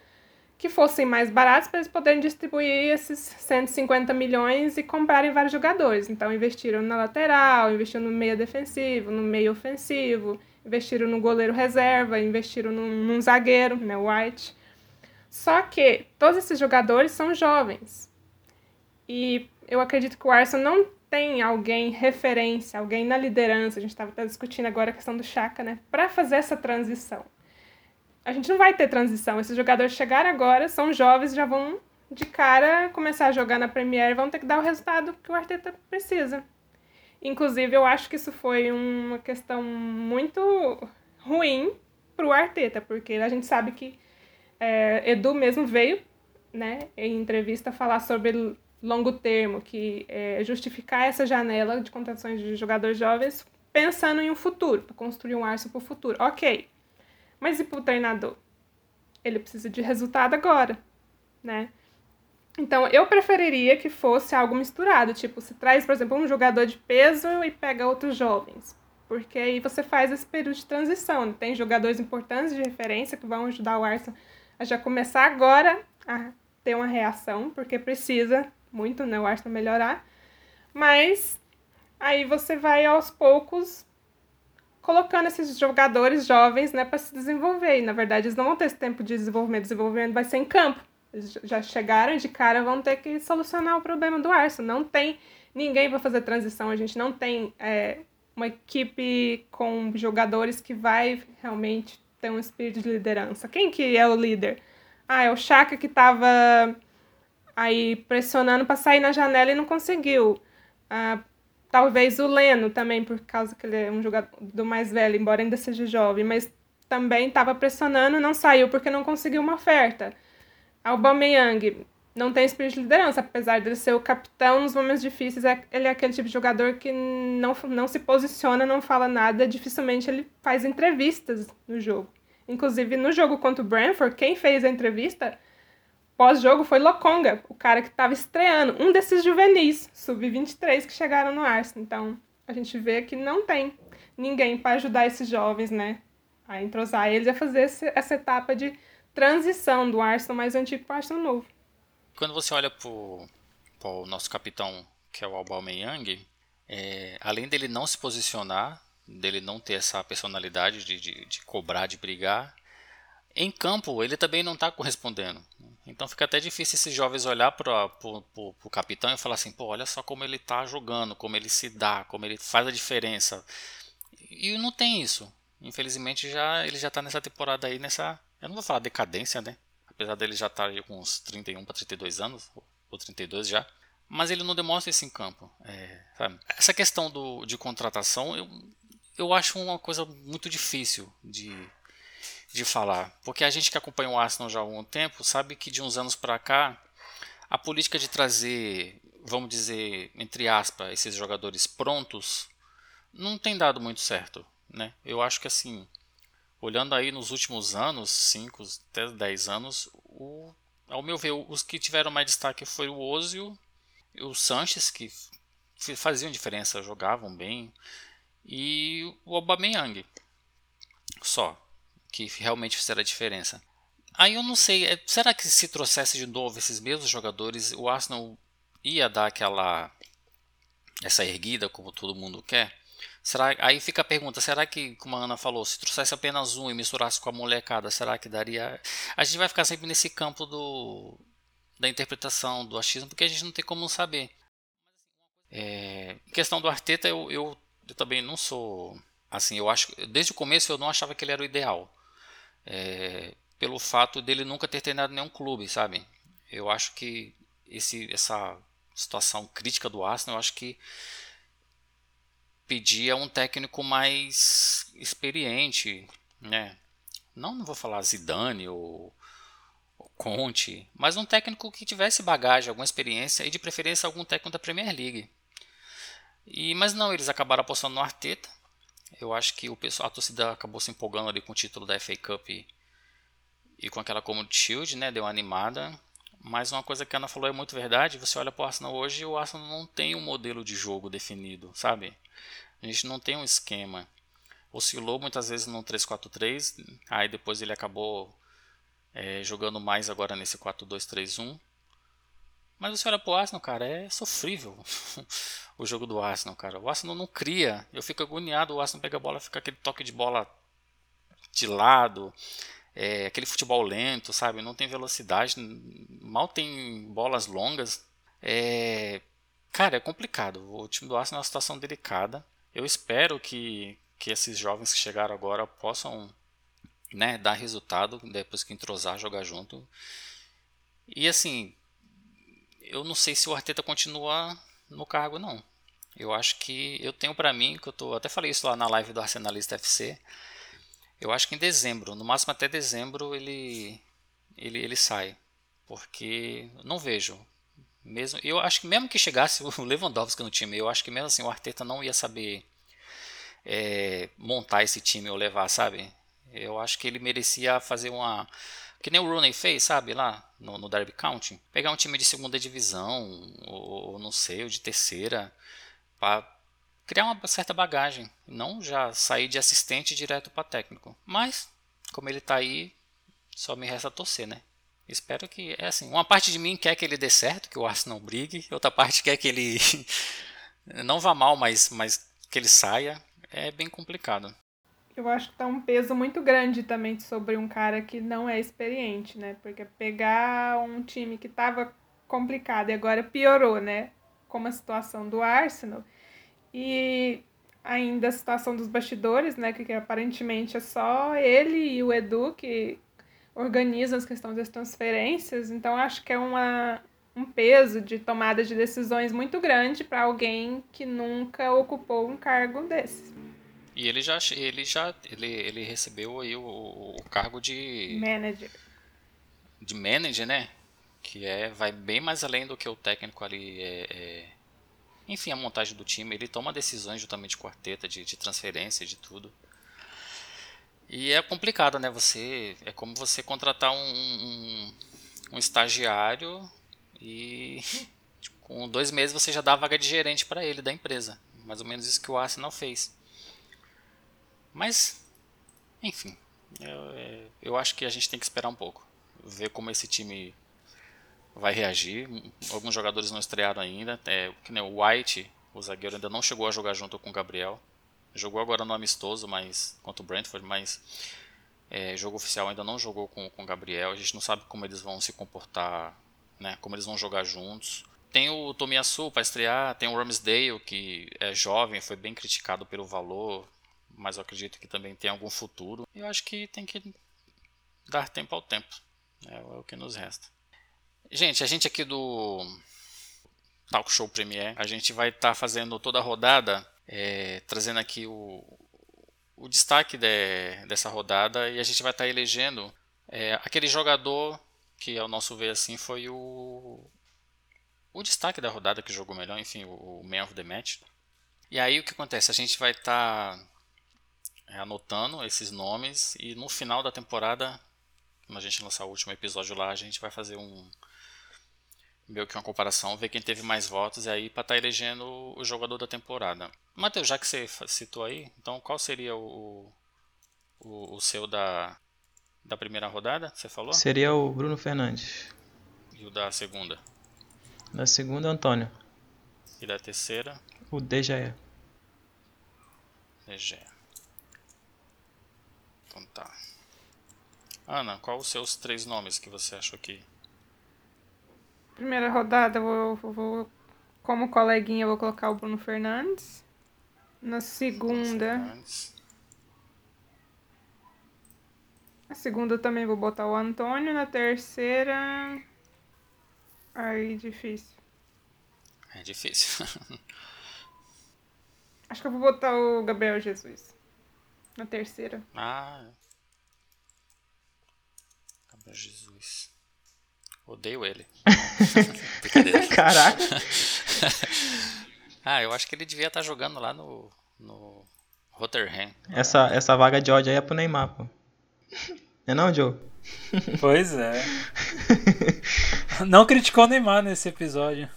que fossem mais baratos para eles poderem distribuir esses 150 milhões e comprarem vários jogadores. Então investiram na lateral, investiram no meio defensivo, no meio ofensivo, investiram no goleiro reserva, investiram num, num zagueiro, né, White. Só que todos esses jogadores são jovens. E eu acredito que o Arsenal não tem alguém referência, alguém na liderança, a gente estava discutindo agora a questão do Chaka, né, para fazer essa transição a gente não vai ter transição. Esses jogadores chegaram agora, são jovens, já vão de cara começar a jogar na Premier e vão ter que dar o resultado que o Arteta precisa. Inclusive, eu acho que isso foi uma questão muito ruim para o Arteta, porque a gente sabe que é, Edu mesmo veio né, em entrevista falar sobre longo termo, que é justificar essa janela de contratações de jogadores jovens pensando em um futuro, para construir um Arsenal para o futuro. Ok, mas e para o treinador? Ele precisa de resultado agora, né? Então, eu preferiria que fosse algo misturado, tipo, se traz, por exemplo, um jogador de peso e pega outros jovens, porque aí você faz esse período de transição. Tem jogadores importantes de referência que vão ajudar o Arsenal a já começar agora a ter uma reação, porque precisa muito, né, o Arsenal melhorar. Mas aí você vai aos poucos colocando esses jogadores jovens né, para se desenvolver. E, na verdade, eles não vão ter esse tempo de desenvolvimento. Desenvolvimento vai ser em campo. Eles já chegaram de cara, vão ter que solucionar o problema do Arsenal. Não tem ninguém para fazer transição. A gente não tem é, uma equipe com jogadores que vai realmente ter um espírito de liderança. Quem que é o líder? Ah, é o Chaka que estava aí pressionando para sair na janela e não conseguiu. Ah, Talvez o Leno também, por causa que ele é um jogador mais velho, embora ainda seja jovem, mas também estava pressionando, não saiu porque não conseguiu uma oferta. Aubameyang não tem espírito de liderança, apesar de ser o capitão nos momentos difíceis, é, ele é aquele tipo de jogador que não, não se posiciona, não fala nada, dificilmente ele faz entrevistas no jogo. Inclusive, no jogo contra o Brentford, quem fez a entrevista Pós-jogo foi Lokonga, o cara que estava estreando, um desses juvenis, sub-23, que chegaram no Arsenal. Então, a gente vê que não tem ninguém para ajudar esses jovens, né? A entrosar eles a fazer essa etapa de transição do Arsenal mais antigo para o Arsenal novo. Quando você olha para o nosso capitão, que é o Aubameyang, é, além dele não se posicionar, dele não ter essa personalidade de, de, de cobrar, de brigar, em campo ele também não está correspondendo. Então fica até difícil esses jovens olhar para o capitão e falar assim, pô, olha só como ele está jogando, como ele se dá, como ele faz a diferença. E não tem isso. Infelizmente já ele já está nessa temporada aí, nessa. Eu não vou falar decadência, né? Apesar dele já estar tá com uns 31 para 32 anos, ou 32 já. Mas ele não demonstra isso em campo. É, Essa questão do, de contratação, eu, eu acho uma coisa muito difícil de, de falar. Porque a gente que acompanha o Arsenal já há algum tempo sabe que de uns anos para cá, a política de trazer, vamos dizer, entre aspas, esses jogadores prontos, não tem dado muito certo. Né? Eu acho que assim, olhando aí nos últimos anos, 5 até 10 anos, o, ao meu ver, os que tiveram mais destaque foi o Ozil e o Sanches, que faziam diferença, jogavam bem, e o Aubameyang. Só que realmente fizeram a diferença. Aí eu não sei, é, será que se trouxesse de novo esses mesmos jogadores, o Arsenal ia dar aquela essa erguida como todo mundo quer? Será, aí fica a pergunta, será que, como a Ana falou, se trouxesse apenas um e misturasse com a molecada, será que daria... A gente vai ficar sempre nesse campo do, da interpretação, do achismo, porque a gente não tem como saber. É, em questão do Arteta, eu, eu, eu também não sou... Assim, eu acho desde o começo eu não achava que ele era o ideal é, pelo fato dele nunca ter treinado nenhum clube, sabe? Eu acho que esse, essa situação crítica do Arsenal, eu acho que pedia um técnico mais experiente, né? Não, não vou falar Zidane ou, ou Conte, mas um técnico que tivesse bagagem, alguma experiência e de preferência algum técnico da Premier League. E, mas não, eles acabaram apostando no Arteta, eu acho que o pessoal, a torcida acabou se empolgando ali com o título da FA Cup e, e com aquela Community Shield, né? Deu uma animada. Mas uma coisa que a Ana falou é muito verdade. Você olha para o Arsenal hoje, o Arsenal não tem um modelo de jogo definido, sabe? A gente não tem um esquema. Oscilou muitas vezes no 3-4-3, aí depois ele acabou é, jogando mais agora nesse 4-2-3-1. Mas você olha pro Arsenal, cara, é sofrível o jogo do Arsenal, cara. O Arsenal não cria. Eu fico agoniado, o Arsenal pega a bola, fica aquele toque de bola de lado, é, aquele futebol lento, sabe? Não tem velocidade, mal tem bolas longas. É, cara, é complicado. O time do Arsenal é uma situação delicada. Eu espero que, que esses jovens que chegaram agora possam né, dar resultado depois que entrosar, jogar junto. E assim, eu não sei se o Arteta continua no cargo, não. Eu acho que eu tenho para mim, que eu tô, até falei isso lá na live do Arsenalista FC. Eu acho que em dezembro, no máximo até dezembro, ele ele, ele sai, porque não vejo. Mesmo, eu acho que mesmo que chegasse o Lewandowski no time, eu acho que mesmo assim o Arteta não ia saber é, montar esse time ou levar, sabe? Eu acho que ele merecia fazer uma que nem o Rooney fez, sabe, lá no, no Derby County. Pegar um time de segunda divisão, ou, ou não sei, ou de terceira, para criar uma certa bagagem. Não já sair de assistente direto para técnico. Mas, como ele está aí, só me resta torcer, né? Espero que, é assim, uma parte de mim quer que ele dê certo, que o Arsenal brigue, outra parte quer que ele não vá mal, mas, mas que ele saia. É bem complicado eu acho que tá um peso muito grande também sobre um cara que não é experiente, né? Porque pegar um time que tava complicado e agora piorou, né? Como a situação do Arsenal. E ainda a situação dos bastidores, né? Que, que aparentemente é só ele e o Edu que organizam as questões das transferências. Então acho que é uma, um peso de tomada de decisões muito grande para alguém que nunca ocupou um cargo desses. E ele já, ele já ele, ele recebeu aí o, o cargo de manager. De manager, né? Que é vai bem mais além do que o técnico ali é, é... enfim, a montagem do time, ele toma decisões juntamente de quarteta, de, de transferência, de tudo. E é complicado, né? Você é como você contratar um, um, um estagiário e com dois meses você já dá a vaga de gerente para ele da empresa. Mais ou menos isso que o Arsenal fez. Mas, enfim, Eu, é, eu acho que a gente tem que esperar um pouco. Ver como esse time vai reagir. Alguns jogadores não estrearam ainda. É, que nem o White, o zagueiro, ainda não chegou a jogar junto com o Gabriel. Jogou agora no amistoso, mas contra o Brentford, mas é, jogo oficial ainda não jogou com, com o Gabriel. A gente não sabe como eles vão se comportar, né? Como eles vão jogar juntos. Tem o Tomiyasu para estrear, tem o Ramsdale, que é jovem, foi bem criticado pelo valor, mas eu acredito que também tem algum futuro. Eu acho que tem que dar tempo ao tempo. É, é o que nos resta. Gente, a gente aqui do Talk Show Premier, a gente vai estar tá fazendo toda a rodada, é, trazendo aqui o, o destaque de, dessa rodada e a gente vai estar tá elegendo é, aquele jogador que, ao nosso ver assim, foi o o destaque da rodada que jogou melhor, enfim, o, o Man of the Match. E aí o que acontece? A gente vai estar tá anotando esses nomes e no final da temporada, quando a gente lançar o último episódio lá, a gente vai fazer um meio que uma comparação, ver quem teve mais votos e aí para estar tá elegendo o jogador da temporada. Matheus, já que você citou aí, então qual seria o, o, o seu da, da primeira rodada? Você falou? Seria o Bruno Fernandes. E o da segunda? Da segunda, Antônio. E da terceira? O DGE. DGE. Então tá. Ana, qual os seus três nomes que você achou aqui? Primeira rodada, eu vou, vou como coleguinha, eu vou colocar o Bruno Fernandes. Na segunda. Fernandes. Na segunda também vou botar o Antônio. Na terceira. Aí, difícil. É difícil. Acho que eu vou botar o Gabriel Jesus. Na terceira. Ah. Gabriel Jesus. Odeio ele. Caraca. ah, eu acho que ele devia estar jogando lá no, no Rotterdam. Essa, essa vaga de ódio aí é pro Neymar, pô. É não, Joe? Pois é. Não criticou o Neymar nesse episódio.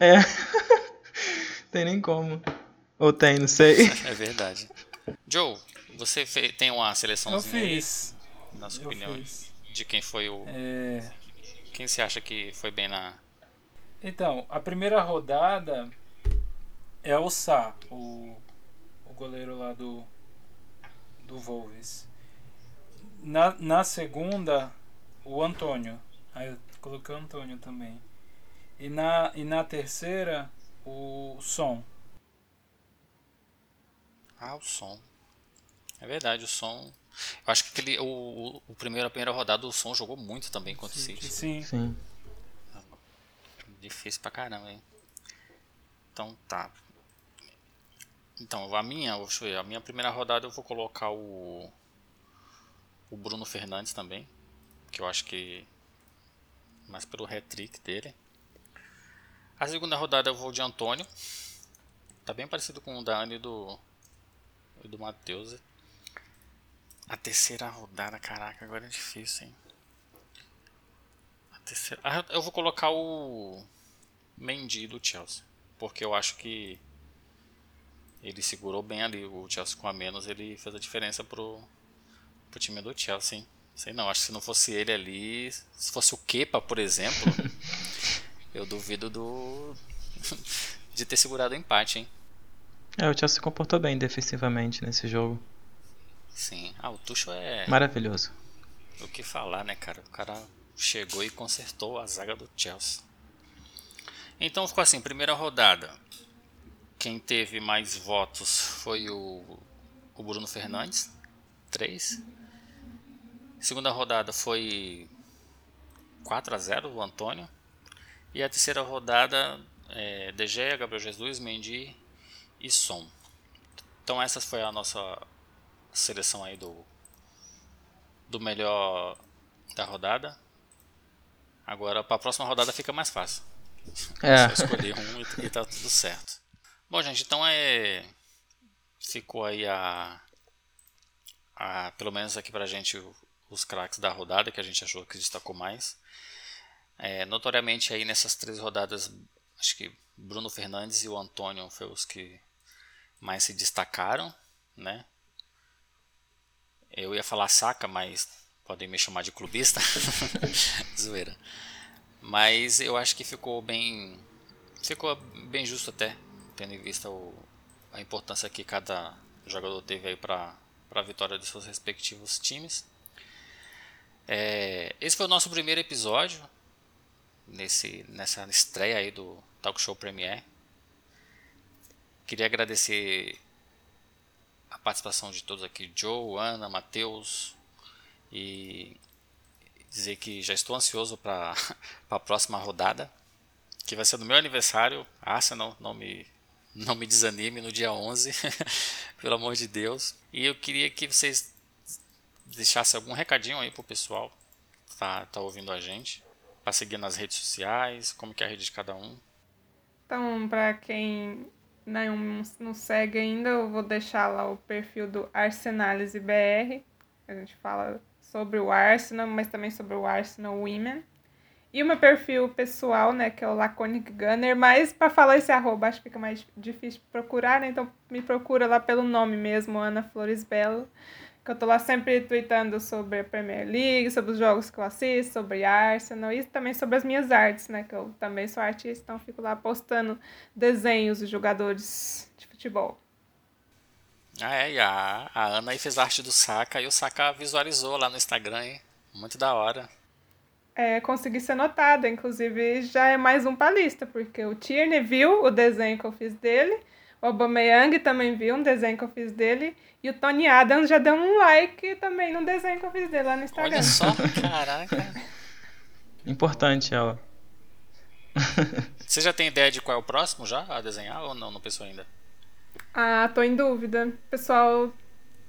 É. tem nem como. Ou tem, não sei. É verdade. Joe, você tem uma seleção Eu fiz. Aí, na sua Eu opinião, fiz. de quem foi o. É... Quem você acha que foi bem na. Então, a primeira rodada é o Sá, o, o goleiro lá do, do Wolves. Na, na segunda, o Antônio. Aí eu coloquei o Antônio também. E na, e na terceira, o Som. Ah, o Som. É verdade, o Som. Eu acho que aquele, o, o primeiro, a primeira rodada o Som jogou muito também contra o City. Sim. Sim. Difícil pra caramba, hein? Então tá. Então, a minha, deixa eu ver, a minha primeira rodada eu vou colocar o o Bruno Fernandes também, que eu acho que mais pelo hat-trick dele. A segunda rodada eu vou de Antônio. Tá bem parecido com o da Anne e do, e do Matheus. A terceira rodada, caraca, agora é difícil, hein? A terceira, ah, eu vou colocar o Mendy do Chelsea, porque eu acho que ele segurou bem ali o Chelsea com a menos, ele fez a diferença pro pro time do Chelsea, hein? Sei não, acho que se não fosse ele ali, se fosse o Kepa, por exemplo, eu duvido do de ter segurado o empate, hein? É, o Chelsea se comportou bem defensivamente nesse jogo. Sim. Ah, o Tuchel é maravilhoso. O que falar, né, cara? O cara chegou e consertou a zaga do Chelsea. Então ficou assim, primeira rodada. Quem teve mais votos foi o, o Bruno Fernandes, 3. Segunda rodada foi 4 a 0 o Antônio. E a terceira rodada, é, De Gea, Gabriel Jesus, Mendy e Som. Então essa foi a nossa seleção aí do, do melhor da rodada. Agora para a próxima rodada fica mais fácil. É. Só escolher um e, e tá tudo certo. Bom gente, então é ficou aí a, a pelo menos aqui pra gente os craques da rodada que a gente achou que destacou mais. É, notoriamente aí nessas três rodadas, acho que Bruno Fernandes e o Antônio foram os que mais se destacaram, né? Eu ia falar saca, mas podem me chamar de clubista. Zoeira. Mas eu acho que ficou bem. Ficou bem justo até, tendo em vista o, a importância que cada jogador teve aí para a vitória de seus respectivos times. É, esse foi o nosso primeiro episódio nesse, nessa estreia aí do Talk Show Premiere. Queria agradecer a participação de todos aqui, Joe, Ana, Matheus, e dizer que já estou ansioso para a próxima rodada, que vai ser no meu aniversário. Arsenal, não me, não me desanime no dia 11, pelo amor de Deus. E eu queria que vocês deixassem algum recadinho aí pro pessoal que tá, tá ouvindo a gente, para seguir nas redes sociais, como que é a rede de cada um. Então, para quem não, não segue ainda, eu vou deixar lá o perfil do Arsenalise BR. A gente fala sobre o Arsenal, mas também sobre o Arsenal Women. E o meu perfil pessoal, né, que é o Laconic Gunner, mas para falar esse arroba acho que fica mais difícil procurar, né? Então me procura lá pelo nome mesmo, Ana Flores Belo, que eu tô lá sempre tweetando sobre a Premier League, sobre os jogos que eu assisto, sobre Arsenal e também sobre as minhas artes, né, que eu também sou artista, então fico lá postando desenhos de jogadores de futebol. Ah, é, e a, a Ana aí fez arte do Saka e o Saka visualizou lá no Instagram, hein? Muito da hora. É, consegui ser notada, inclusive já é mais um pra lista, porque o Tierney viu o desenho que eu fiz dele, o Aubameyang também viu um desenho que eu fiz dele, e o Tony Adams já deu um like também no desenho que eu fiz dele lá no Instagram. Olha só, caraca. Importante ela. Você já tem ideia de qual é o próximo já a desenhar ou não? Não pensou ainda? Ah, tô em dúvida. O pessoal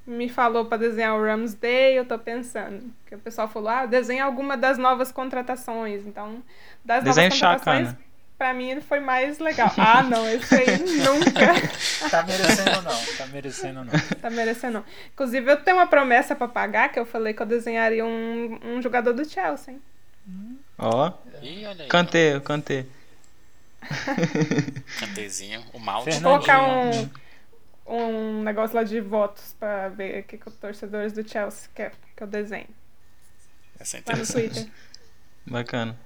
me falou para desenhar o Ramsday, eu tô pensando. Que o pessoal falou, ah, desenha alguma das novas contratações. Então, das Desenho novas contratações, Chacana. Pra mim ele foi mais legal. Ah, não, esse aí nunca Tá merecendo não, tá merecendo não. tá merecendo. não. Inclusive, eu tenho uma promessa para pagar, que eu falei que eu desenharia um, um jogador do Chelsea. Ó, Ih, olha aí. cantei, cantei. Cantezinho, o malte. Vou colocar um, um negócio lá de votos para ver o que, que os torcedores do Chelsea querem que eu desenhe. Essa é Lá no interessante. Twitter. Bacana.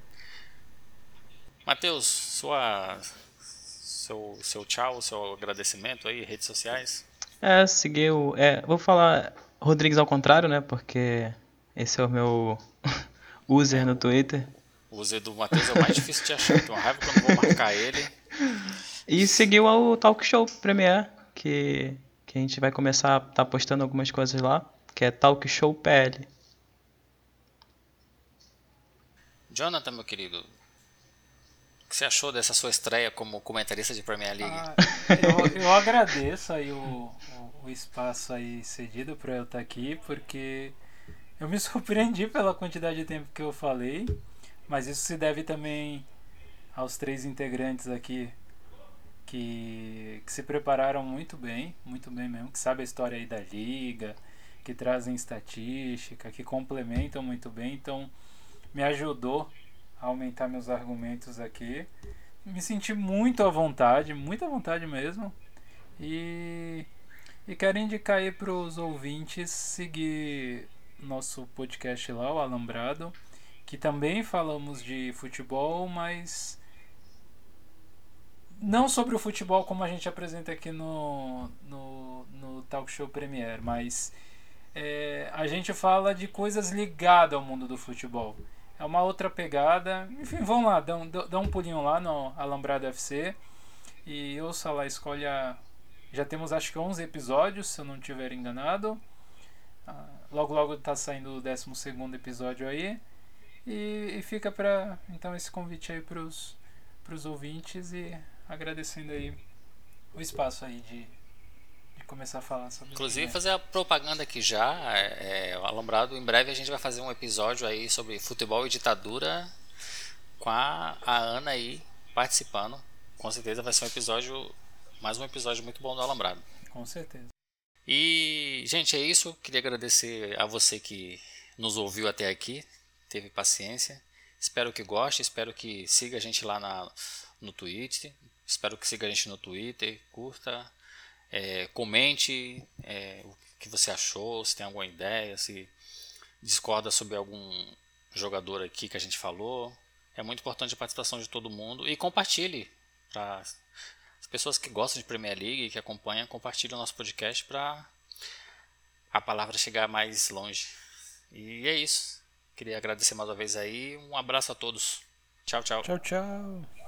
Matheus, sua, seu, seu tchau, seu agradecimento aí, redes sociais. É, seguir o. É, vou falar Rodrigues ao contrário, né? Porque esse é o meu user no Twitter. O user do Matheus é o mais difícil de achar. Tenho raiva quando vou marcar ele. E seguiu o Talk Show Premiere, que, que a gente vai começar a estar postando algumas coisas lá, que é Talk Show PL. Jonathan, meu querido, que você achou dessa sua estreia como comentarista de Premier League? Ah, eu, eu agradeço aí o, o, espaço aí cedido para eu estar aqui, porque eu me surpreendi pela quantidade de tempo que eu falei, mas isso se deve também aos três integrantes aqui que, que se prepararam muito bem, muito bem mesmo, que sabem a história aí da liga, que trazem estatística, que complementam muito bem, então me ajudou aumentar meus argumentos aqui. Me senti muito à vontade, muito à vontade mesmo. E, e quero indicar aí para os ouvintes seguir nosso podcast lá, o Alambrado, que também falamos de futebol, mas não sobre o futebol como a gente apresenta aqui no, no, no Talk Show Premier, mas é, a gente fala de coisas ligadas ao mundo do futebol. É uma outra pegada. Enfim, vão lá, dá um, dá um pulinho lá no Alambrado FC e ouça lá, escolha. Já temos acho que 11 episódios, se eu não estiver enganado. Ah, logo, logo tá saindo o 12 episódio aí. E, e fica para então esse convite aí pros, pros ouvintes e agradecendo aí o espaço aí de, de começar a falar sobre Inclusive, isso. fazer a propaganda aqui já, é, é, Alambrado, em breve a gente vai fazer um episódio aí sobre futebol e ditadura com a, a Ana aí participando. Com certeza vai ser um episódio, mais um episódio muito bom do Alambrado. Com certeza. E, gente, é isso. Queria agradecer a você que nos ouviu até aqui, teve paciência. Espero que goste, espero que siga a gente lá na, no Twitter. Espero que siga a gente no Twitter, curta, é, comente é, o que você achou, se tem alguma ideia, se discorda sobre algum jogador aqui que a gente falou. É muito importante a participação de todo mundo e compartilhe para as pessoas que gostam de Premier League, que acompanham, compartilhe o nosso podcast para a palavra chegar mais longe. E é isso. Queria agradecer mais uma vez aí. Um abraço a todos. Tchau, tchau. Tchau, tchau.